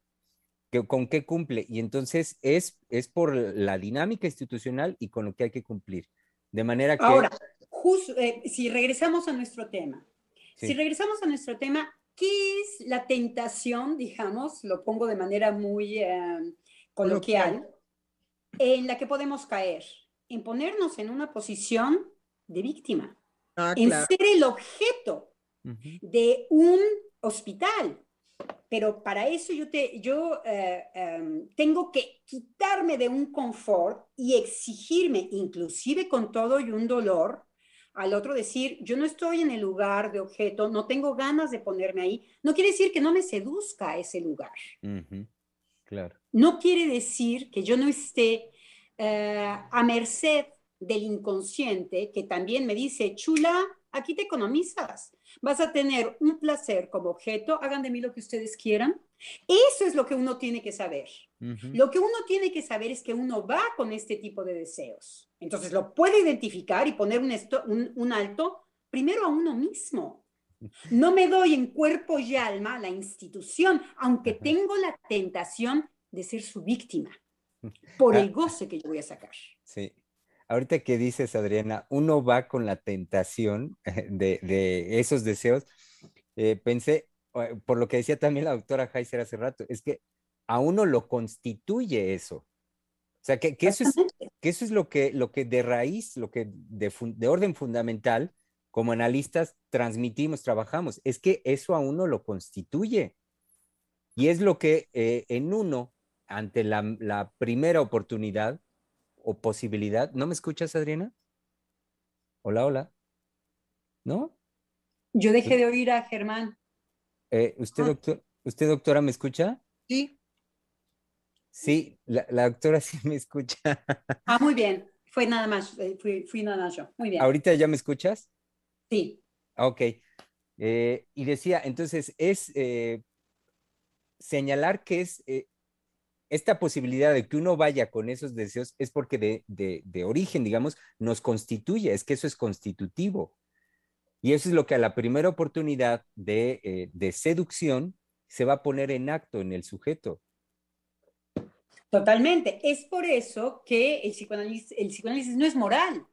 S1: ¿Con qué cumple? Y entonces es, es por la dinámica institucional y con lo que hay que cumplir. De manera que...
S2: Ahora, eh, si regresamos a nuestro tema, si regresamos a nuestro tema, ¿qué es la tentación, digamos, lo pongo de manera muy eh, coloquial, en la que podemos caer? En ponernos en una posición de víctima. Ah, en ser el objeto de un hospital. Pero para eso yo, te, yo eh, em, tengo que quitarme de un confort y exigirme, inclusive con todo y un dolor, al otro decir, yo no estoy en el lugar de objeto, no tengo ganas de ponerme ahí, no quiere decir que no me seduzca ese lugar.
S1: Claro.
S2: No quiere decir que yo no esté eh, a merced del inconsciente que también me dice, chula, aquí te economizas. Vas a tener un placer como objeto, hagan de mí lo que ustedes quieran. Eso es lo que uno tiene que saber. Lo que uno tiene que saber es que uno va con este tipo de deseos. Entonces lo puede identificar y poner un, un, alto primero a uno mismo. No me doy en cuerpo y alma a la institución, aunque tengo la tentación de ser su víctima. por el goce que yo voy a sacar.
S1: Sí. Ahorita que dices, Adriana, uno va con la tentación de, esos deseos. Eh, pensé, eh, por lo que decía también la doctora Heiser hace rato, es que a uno lo constituye eso. O sea, que, eso, es, que eso es lo que, lo que de raíz, lo que de, de orden fundamental, como analistas transmitimos, trabajamos, es que eso a uno lo constituye. Y es lo que eh, en uno, ante la, primera oportunidad o posibilidad, ¿no me escuchas, Adriana? Hola, hola. ¿No?
S2: Yo dejé de oír a Germán.
S1: Eh, ¿usted, ah. doctor, ¿Usted, doctora, me escucha?
S3: Sí.
S1: Sí, la, doctora sí me escucha.
S2: Ah, muy bien. Fue nada más, eh, fui, fui nada más yo. Muy bien.
S1: ¿Ahorita ya me escuchas?
S2: Sí.
S1: Ok. Eh, y decía, entonces, es eh, señalar que es eh, esta posibilidad de que uno vaya con esos deseos es porque de, de, origen, digamos, nos constituye, es que eso es constitutivo. Y eso es lo que a la primera oportunidad de, de seducción se va a poner en acto en el sujeto.
S2: Totalmente. Es por eso que el psicoanálisis, el psicoanálisis no es moral,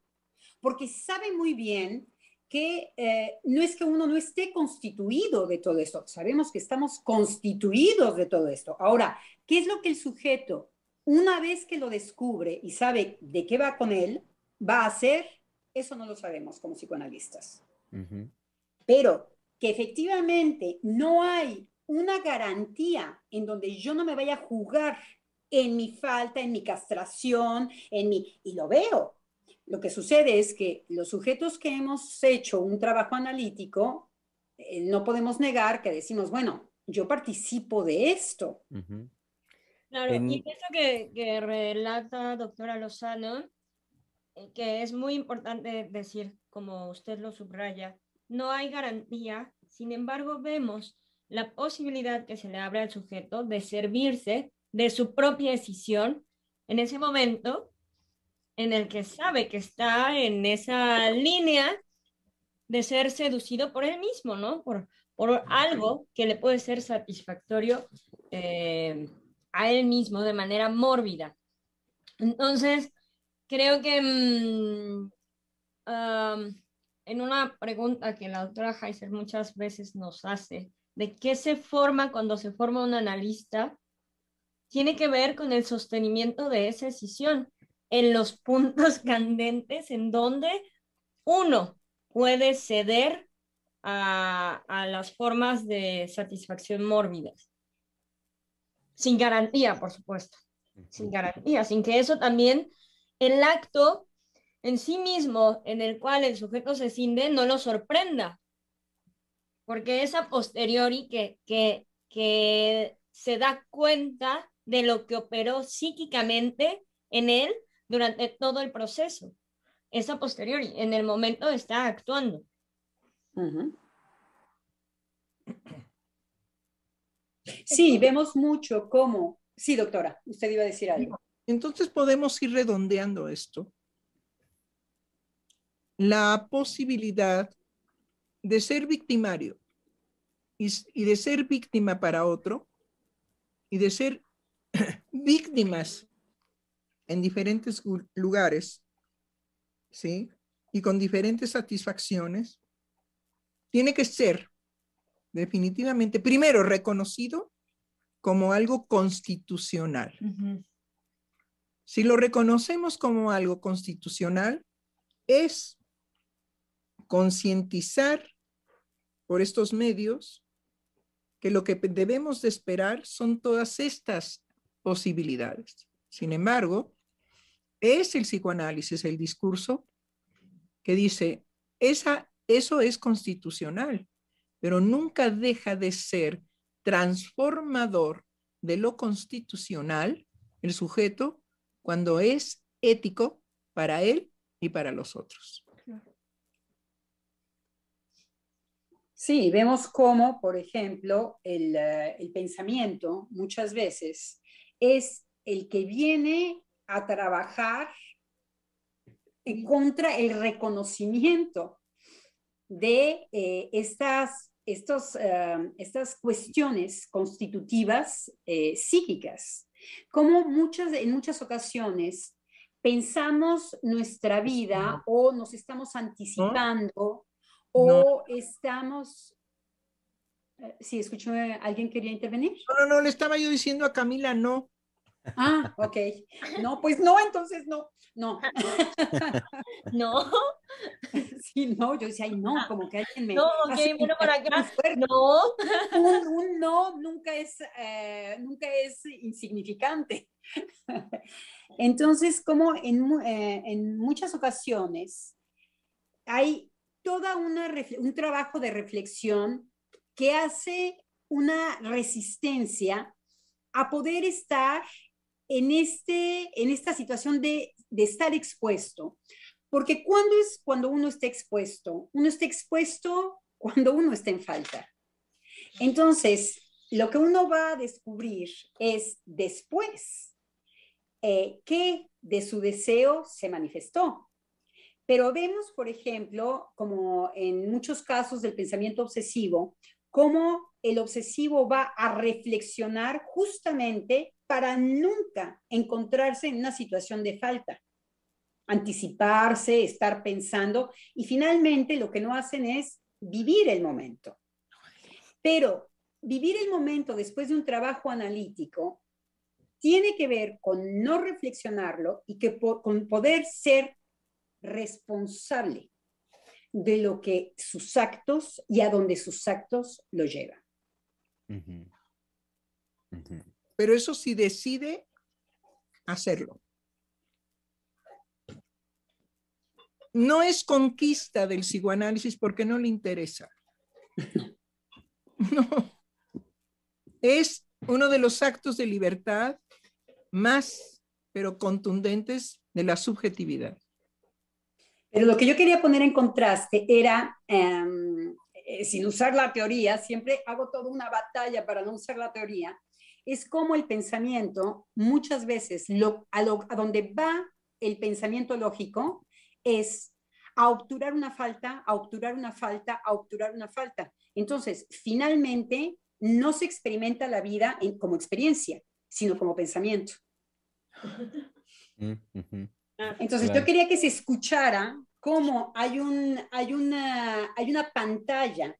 S2: porque sabe muy bien que eh, no es que uno no esté constituido de todo esto, sabemos que estamos constituidos de todo esto. Ahora, ¿qué es lo que el sujeto, una vez que lo descubre y sabe de qué va con él, va a hacer? Eso no lo sabemos como psicoanalistas. Pero que efectivamente no hay una garantía en donde yo no me vaya a jugar en mi falta, en mi castración, en mi... Y lo veo, lo que sucede es que los sujetos que hemos hecho un trabajo analítico, eh, no podemos negar que decimos, bueno, yo participo de esto.
S4: Claro, y eso que, que, relata doctora Lozano, eh, que es muy importante decir, como usted lo subraya, no hay garantía, sin embargo vemos la posibilidad que se le abre al sujeto de servirse de su propia decisión en ese momento en el que sabe que está en esa línea de ser seducido por él mismo, ¿no? Por, por algo que le puede ser satisfactorio eh, a él mismo de manera mórbida. Entonces, creo que mm, en una pregunta que la doctora Heiser muchas veces nos hace, de qué se forma cuando se forma un analista, tiene que ver con el sostenimiento de esa decisión en los puntos candentes en donde uno puede ceder a, las formas de satisfacción mórbidas. Sin garantía, por supuesto. Sin garantía, sin que eso también, el acto en sí mismo en el cual el sujeto se cinde no lo sorprenda. Porque es a posteriori que, que, que se da cuenta de lo que operó psíquicamente en él durante todo el proceso. Es a posteriori, en el momento está actuando.
S2: Sí, vemos mucho cómo. Sí, doctora, usted iba a decir algo.
S3: Entonces podemos ir redondeando esto. La posibilidad de ser victimario y, y de ser víctima para otro y de ser víctimas en diferentes lugares, ¿sí? Y con diferentes satisfacciones, tiene que ser definitivamente, primero, reconocido como algo constitucional. Si lo reconocemos como algo constitucional, es concientizar por estos medios que lo que debemos de esperar son todas estas posibilidades. Sin embargo, es el psicoanálisis, el discurso que dice, esa, eso es constitucional, pero nunca deja de ser transformador de lo constitucional el sujeto cuando es ético para él y para los otros.
S2: Sí, vemos cómo, por ejemplo, el, eh, el pensamiento muchas veces es el que viene a trabajar en contra el reconocimiento de eh, estas, estos, eh, estas cuestiones constitutivas eh, psíquicas. Como muchas, en muchas ocasiones pensamos nuestra vida o nos estamos anticipando o estamos... Eh, sí, escucho, ¿alguien quería intervenir?
S3: No, no, no, le estaba yo diciendo a Camila, no.
S2: Ah, ok. No, pues no, entonces no, no.
S4: No.
S2: Sí, no, yo decía, ay, no, como que alguien me...
S4: No, ok, bueno, para acá. No.
S2: Un, un, no nunca es, eh, nunca es insignificante. Entonces, como en, eh, en muchas ocasiones hay toda una un trabajo de reflexión que hace una resistencia a poder estar en, este, en esta situación de, de estar expuesto. Porque cuando es cuando uno está expuesto? Uno está expuesto cuando uno está en falta. Entonces, lo que uno va a descubrir es después eh, que de su deseo se manifestó. Pero vemos, por ejemplo, como en muchos casos del pensamiento obsesivo, cómo el obsesivo va a reflexionar justamente para nunca encontrarse en una situación de falta, anticiparse, estar pensando y finalmente lo que no hacen es vivir el momento. Pero vivir el momento después de un trabajo analítico tiene que ver con no reflexionarlo y que con poder ser responsable de lo que sus actos y a donde sus actos lo llevan.
S3: Pero eso sí decide hacerlo. No es conquista del psicoanálisis porque no le interesa. No. Es uno de los actos de libertad más, pero contundentes de la subjetividad.
S2: Pero lo que yo quería poner en contraste era, em, eh, sin usar la teoría, siempre hago toda una batalla para no usar la teoría, es como el pensamiento, muchas veces, lo, a, a donde va el pensamiento lógico es a obturar una falta, a obturar una falta, a obturar una falta. Entonces, finalmente, no se experimenta la vida en, como experiencia, sino como pensamiento. Mm, Ah, Entonces yo quería que se escuchara cómo hay, un, hay, una, hay una pantalla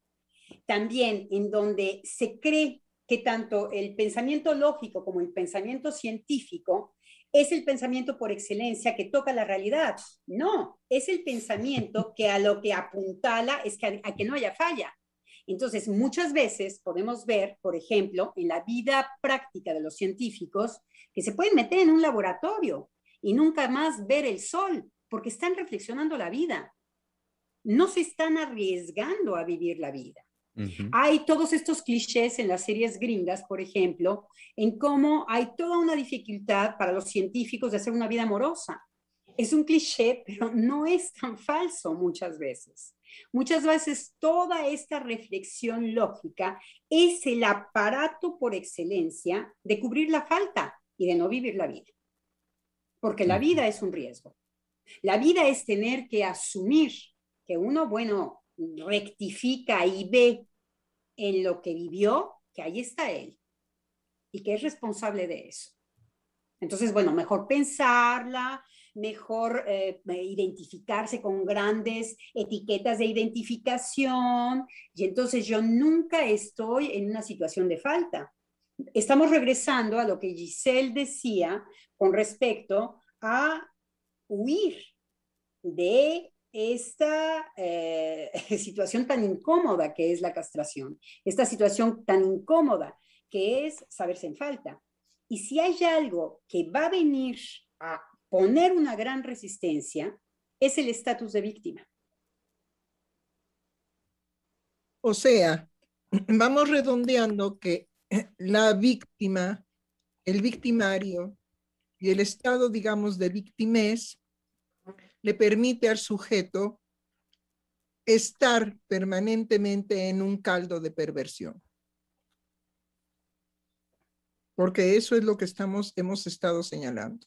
S2: también en donde se cree que tanto el pensamiento lógico como el pensamiento científico es el pensamiento por excelencia que toca la realidad. No, es el pensamiento que a lo que apuntala es que a, que no haya falla. Entonces, muchas veces podemos ver, por ejemplo, en la vida práctica de los científicos, que se pueden meter en un laboratorio y nunca más ver el sol, porque están reflexionando la vida. No se están arriesgando a vivir la vida. Hay todos estos clichés en las series gringas, por ejemplo, en cómo hay toda una dificultad para los científicos de hacer una vida amorosa. Es un cliché, pero no es tan falso muchas veces. Muchas veces toda esta reflexión lógica es el aparato por excelencia de cubrir la falta y de no vivir la vida porque la vida es un riesgo. La vida es tener que asumir que uno, bueno, rectifica y ve en lo que vivió, que ahí está él y que es responsable de eso. Entonces, bueno, mejor pensarla, mejor eh, identificarse con grandes etiquetas de identificación y entonces yo nunca estoy en una situación de falta estamos regresando a lo que Giselle decía con respecto a huir de esta eh, situación tan incómoda que es la castración, esta situación tan incómoda que es saberse en falta. Y si hay algo que va a venir a poner una gran resistencia, es el estatus de víctima.
S3: O sea, vamos redondeando que la víctima, el victimario y el estado, digamos, de victimez le permite al sujeto estar permanentemente en un caldo de perversión. Porque eso es lo que estamos, hemos estado señalando.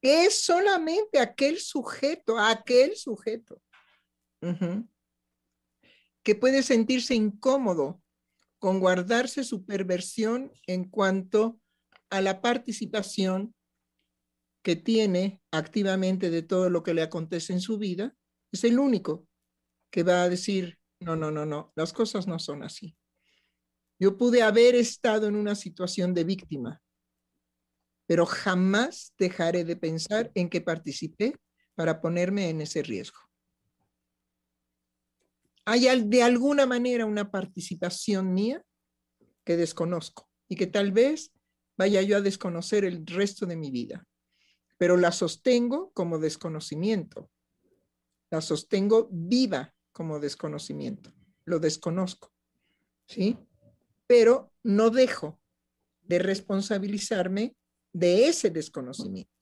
S3: Es solamente aquel sujeto, aquel sujeto, que puede sentirse incómodo con guardarse su perversión en cuanto a la participación que tiene activamente de todo lo que le acontece en su vida, es el único que va a decir, no, no, no, no, las cosas no son así. Yo pude haber estado en una situación de víctima, pero jamás dejaré de pensar en que participé para ponerme en ese riesgo. Hay de alguna manera una participación mía que desconozco y que tal vez vaya yo a desconocer el resto de mi vida, pero la sostengo como desconocimiento, la sostengo viva como desconocimiento, lo desconozco, ¿sí? Pero no dejo de responsabilizarme de ese desconocimiento.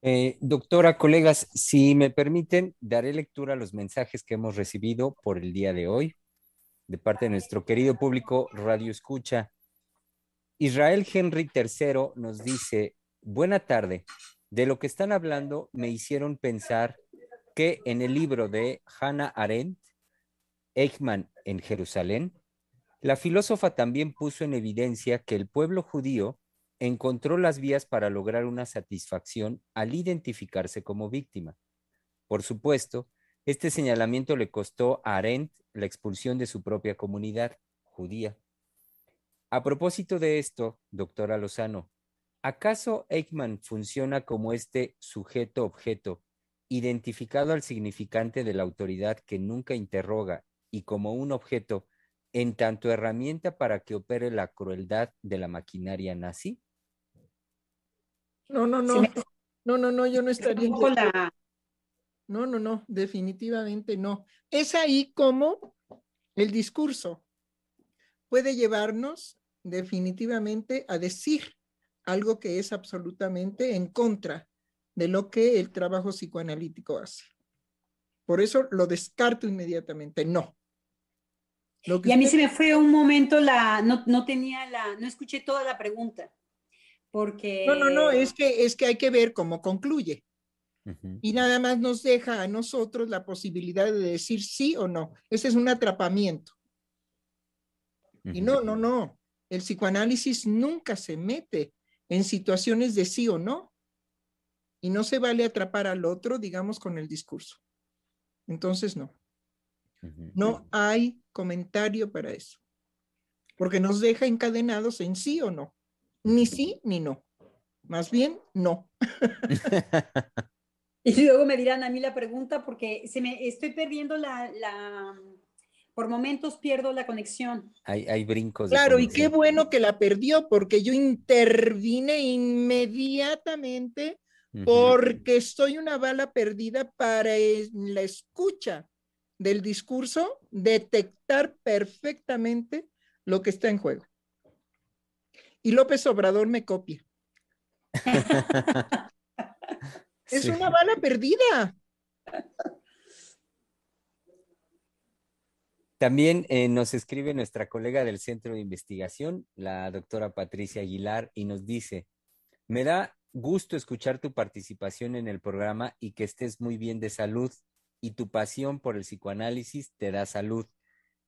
S1: Eh, doctora, colegas, si me permiten, daré lectura a los mensajes que hemos recibido por el día de hoy de parte de nuestro querido público Radio Escucha. Israel Henry III nos dice, buena tarde, de lo que están hablando me hicieron pensar que en el libro de Hannah Arendt, Eichmann en Jerusalén, la filósofa también puso en evidencia que el pueblo judío encontró las vías para lograr una satisfacción al identificarse como víctima. Por supuesto, este señalamiento le costó a Arendt la expulsión de su propia comunidad judía. A propósito de esto, doctora Lozano, ¿acaso Eichmann funciona como este sujeto-objeto, identificado al significante de la autoridad que nunca interroga y como un objeto, en tanto herramienta para que opere la crueldad de la maquinaria nazi?
S3: No, no, no. No, no, no, yo no estaría. No, no, no, definitivamente no. Es ahí como el discurso puede llevarnos definitivamente a decir algo que es absolutamente en contra de lo que el trabajo psicoanalítico hace. Por eso lo descarto inmediatamente, no.
S2: y a mí se me fue un momento la, no, no tenía la, no escuché toda la pregunta porque...
S3: No, no, no, es que, es que hay que ver cómo concluye. Y nada más nos deja a nosotros la posibilidad de decir sí o no. Ese es un atrapamiento. Y no, no, no. El psicoanálisis nunca se mete en situaciones de sí o no. Y no se vale atrapar al otro, digamos, con el discurso. Entonces, no. No hay comentario para eso. Porque nos deja encadenados en sí o no ni sí ni no. Más bien, no.
S2: y luego me dirán a mí la pregunta porque se me estoy perdiendo la, la por momentos pierdo la conexión.
S1: Hay, hay brincos.
S3: Claro, y qué bueno que la perdió porque yo intervine inmediatamente porque estoy una bala perdida para la escucha del discurso detectar perfectamente lo que está en juego y López Obrador me copia. es una bala perdida.
S1: También eh, nos escribe nuestra colega del Centro de Investigación, la doctora Patricia Aguilar, y nos dice, me da gusto escuchar tu participación en el programa y que estés muy bien de salud y tu pasión por el psicoanálisis te da salud.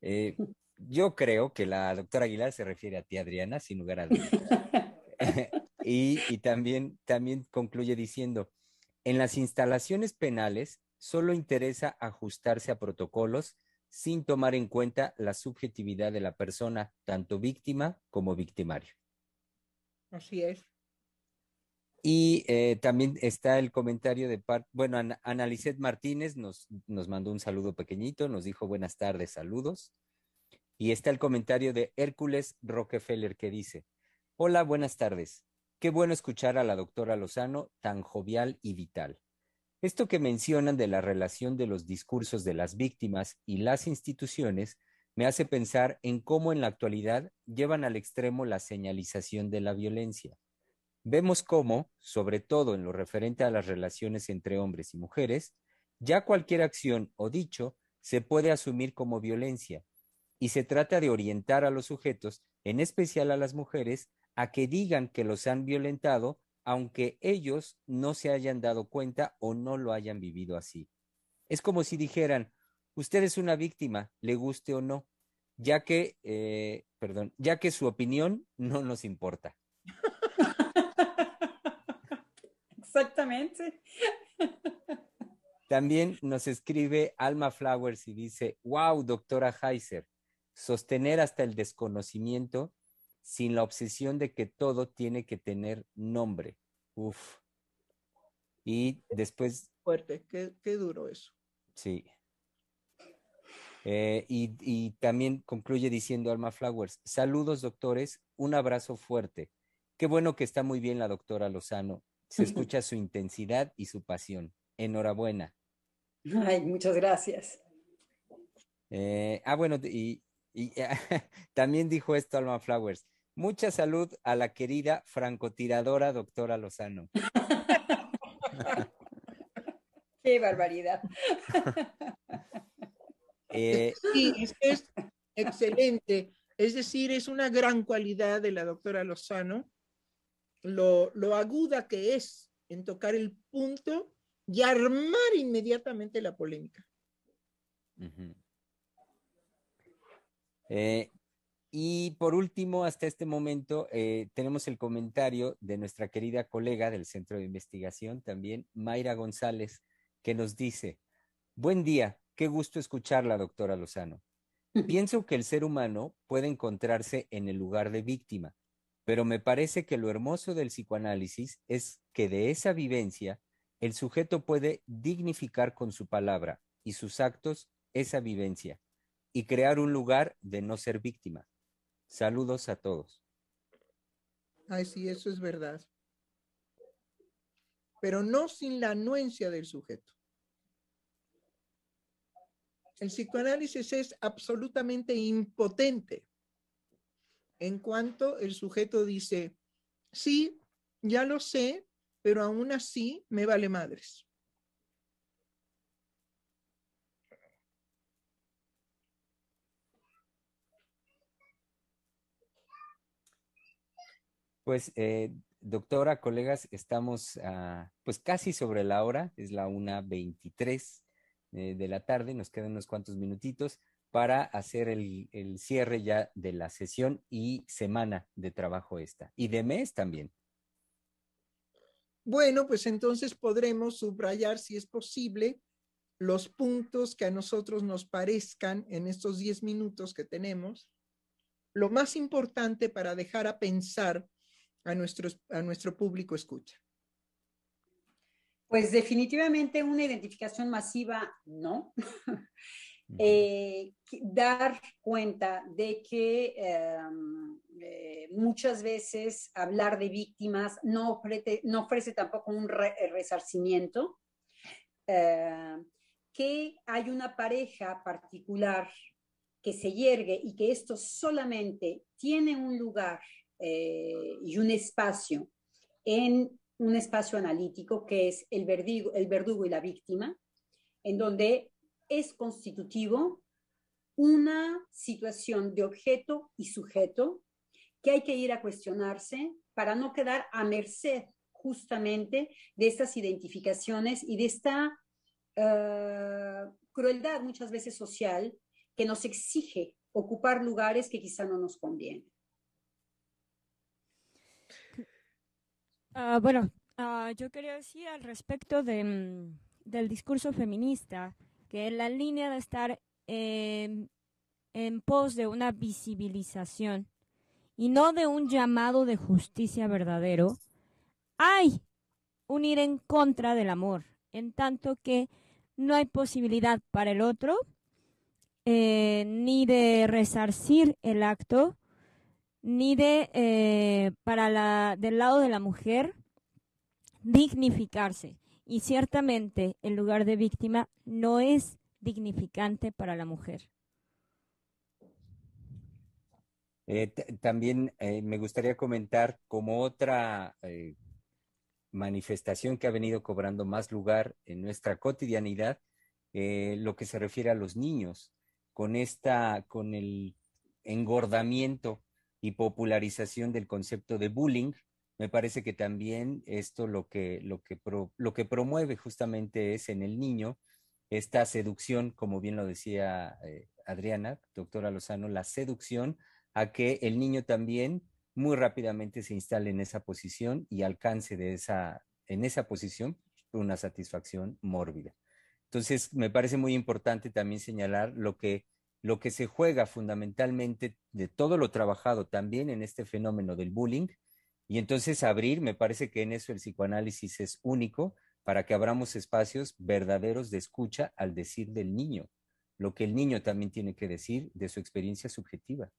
S1: Eh, yo creo que la doctora Aguilar se refiere a ti, Adriana, sin lugar a dudas. y, también, también concluye diciendo, en las instalaciones penales solo interesa ajustarse a protocolos sin tomar en cuenta la subjetividad de la persona, tanto víctima como victimario.
S3: Así es.
S1: Y eh, también está el comentario de parte, bueno, Ana Martínez nos, nos mandó un saludo pequeñito, nos dijo buenas tardes, saludos. Y está el comentario de Hércules Rockefeller que dice, hola, buenas tardes. Qué bueno escuchar a la doctora Lozano tan jovial y vital. Esto que mencionan de la relación de los discursos de las víctimas y las instituciones me hace pensar en cómo en la actualidad llevan al extremo la señalización de la violencia. Vemos cómo, sobre todo en lo referente a las relaciones entre hombres y mujeres, ya cualquier acción o dicho se puede asumir como violencia y se trata de orientar a los sujetos, en especial a las mujeres, a que digan que los han violentado, aunque ellos no se hayan dado cuenta o no lo hayan vivido así. Es como si dijeran, usted es una víctima, le guste o no. ya que, eh, perdón, ya que su opinión no nos importa.
S2: Exactamente.
S1: También nos escribe Alma Flowers y dice, wow, doctora Heiser, sostener hasta el desconocimiento sin la obsesión de que todo tiene que tener nombre. Uf. Y después...
S3: Fuerte, qué, qué duro eso.
S1: Sí. Eh, y, y, también concluye diciendo Alma Flowers, saludos doctores, un abrazo fuerte. Qué bueno que está muy bien la doctora Lozano. Se escucha su intensidad y su pasión. Enhorabuena.
S2: Ay, muchas gracias.
S1: Eh, ah, bueno, y, y también dijo esto Alma Flowers. Mucha salud a la querida francotiradora doctora Lozano.
S2: Qué barbaridad.
S3: Eh, sí, es, es, excelente. Es decir, es una gran cualidad de la doctora Lozano, lo, lo aguda que es en tocar el punto y armar inmediatamente la polémica.
S1: Uh -huh. eh, y por último, hasta este momento, eh, tenemos el comentario de nuestra querida colega del Centro de Investigación, también Mayra González, que nos dice, buen día, qué gusto escucharla, doctora Lozano. Pienso que el ser humano puede encontrarse en el lugar de víctima, pero me parece que lo hermoso del psicoanálisis es que de esa vivencia el sujeto puede dignificar con su palabra y sus actos esa vivencia y crear un lugar de no ser víctima. Saludos a todos.
S3: Ay, sí, eso es verdad. Pero no sin la anuencia del sujeto. El psicoanálisis es absolutamente impotente en cuanto el sujeto dice, sí, ya lo sé, pero aún así me vale madres.
S1: Pues, eh, doctora, colegas, estamos pues casi sobre la hora, es la 1.23 eh, de la tarde, nos quedan unos cuantos minutitos para hacer el, el, cierre ya de la sesión y semana de trabajo esta, y de mes también.
S3: Bueno, pues entonces podremos subrayar, si es posible, los puntos que a nosotros nos parezcan en estos 10 minutos que tenemos, lo más importante para dejar a pensar a, nuestros, a nuestro público escucha?
S2: Pues definitivamente una identificación masiva, no. eh, dar cuenta de que eh, eh, muchas veces hablar de víctimas no ofrece, no ofrece tampoco un re resarcimiento, eh, que hay una pareja particular que se yergue y que esto solamente tiene un lugar eh, y un espacio en un espacio analítico que es el verdugo, el verdugo y la víctima, en donde es constitutivo una situación de objeto y sujeto que hay que ir a cuestionarse para no quedar a merced justamente de estas identificaciones y de esta uh, crueldad muchas veces social que nos exige ocupar lugares que quizá no nos convienen.
S4: Uh, bueno, uh, yo quería decir al respecto de, mm, del discurso feminista, que la línea de estar eh, en pos de una visibilización y no de un llamado de justicia verdadero, hay un ir en contra del amor, en tanto que no hay posibilidad para el otro eh, ni de resarcir el acto, ni de, eh, para la, del lado de la mujer, dignificarse. Y ciertamente el lugar de víctima no es dignificante para la mujer.
S1: Eh, también eh, me gustaría comentar como otra manifestación que ha venido cobrando más lugar en nuestra cotidianidad, lo que se refiere a los niños, con esta, con el engordamiento y popularización del concepto de bullying, me parece que también esto lo que, lo que, lo que promueve justamente es en el niño esta seducción, como bien lo decía eh, Adriana, doctora Lozano, la seducción a que el niño también muy rápidamente se instale en esa posición y alcance de esa, en esa posición una satisfacción mórbida. Entonces, me parece muy importante también señalar lo que, lo que se juega fundamentalmente de todo lo trabajado también en este fenómeno del bullying. Y entonces abrir, me parece que en eso el psicoanálisis es único para que abramos espacios verdaderos de escucha al decir del niño, lo que el niño también tiene que decir de su experiencia subjetiva.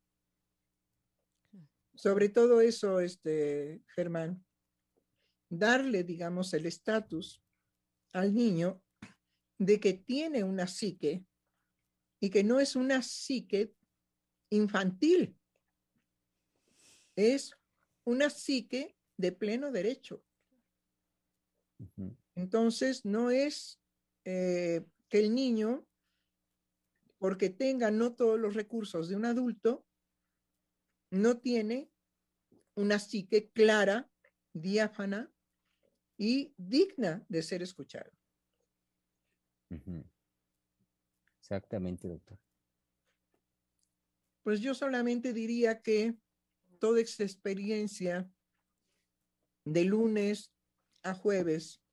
S3: Sobre todo eso, este, Germán, darle, digamos, el estatus al niño de que tiene una psique y que no es una psique infantil, es una psique de pleno derecho. Entonces, no es eh, que el niño, porque tenga no todos los recursos de un adulto, no tiene una psique clara, diáfana y digna de ser escuchado.
S1: Exactamente, doctor.
S3: Pues yo solamente diría que toda esta experiencia de lunes a jueves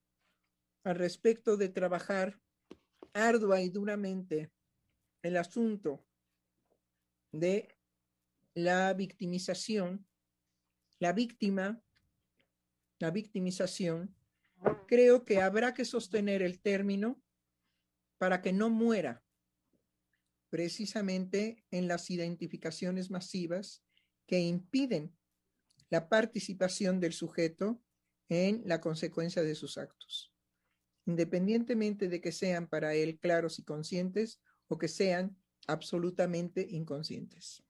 S3: al respecto de trabajar ardua y duramente el asunto de la victimización, la víctima, la victimización, creo que habrá que sostener el término para que no muera precisamente en las identificaciones masivas que impiden la participación del sujeto en la consecuencia de sus actos, independientemente de que sean para él claros y conscientes o que sean absolutamente inconscientes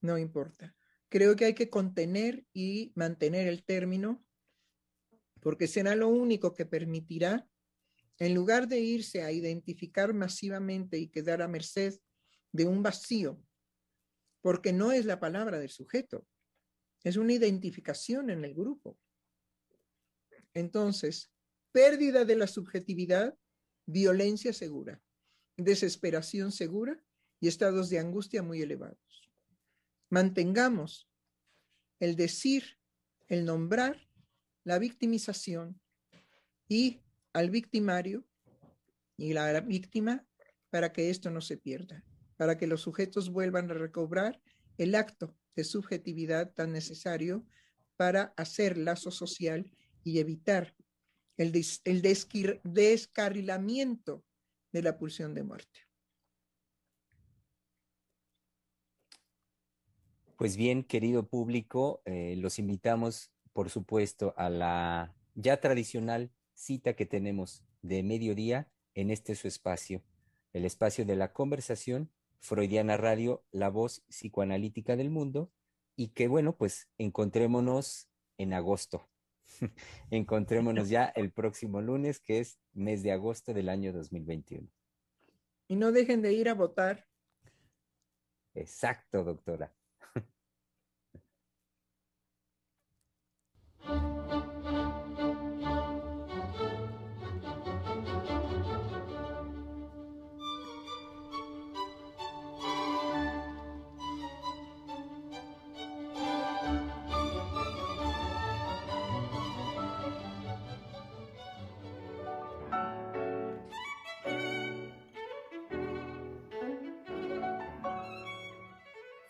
S3: no importa. Creo que hay que contener y mantener el término porque será lo único que permitirá, en lugar de irse a identificar masivamente y quedar a merced de un vacío, porque no es la palabra del sujeto, es una identificación en el grupo. Entonces, pérdida de la subjetividad, violencia segura, desesperación segura y estados de angustia muy elevados mantengamos el decir, el nombrar, la victimización y al victimario y la víctima para que esto no se pierda, para que los sujetos vuelvan a recobrar el acto de subjetividad tan necesario para hacer lazo social y evitar el, descarrilamiento de la pulsión de muerte.
S1: Pues bien, querido público, eh, los invitamos, por supuesto, a la ya tradicional cita que tenemos de mediodía en este su espacio, el espacio de la conversación Freudiana Radio, la voz psicoanalítica del mundo, y que bueno, pues encontrémonos en agosto. encontrémonos ya el próximo lunes, que es mes de agosto del año 2021.
S3: Y no dejen de ir a votar.
S1: Exacto, doctora.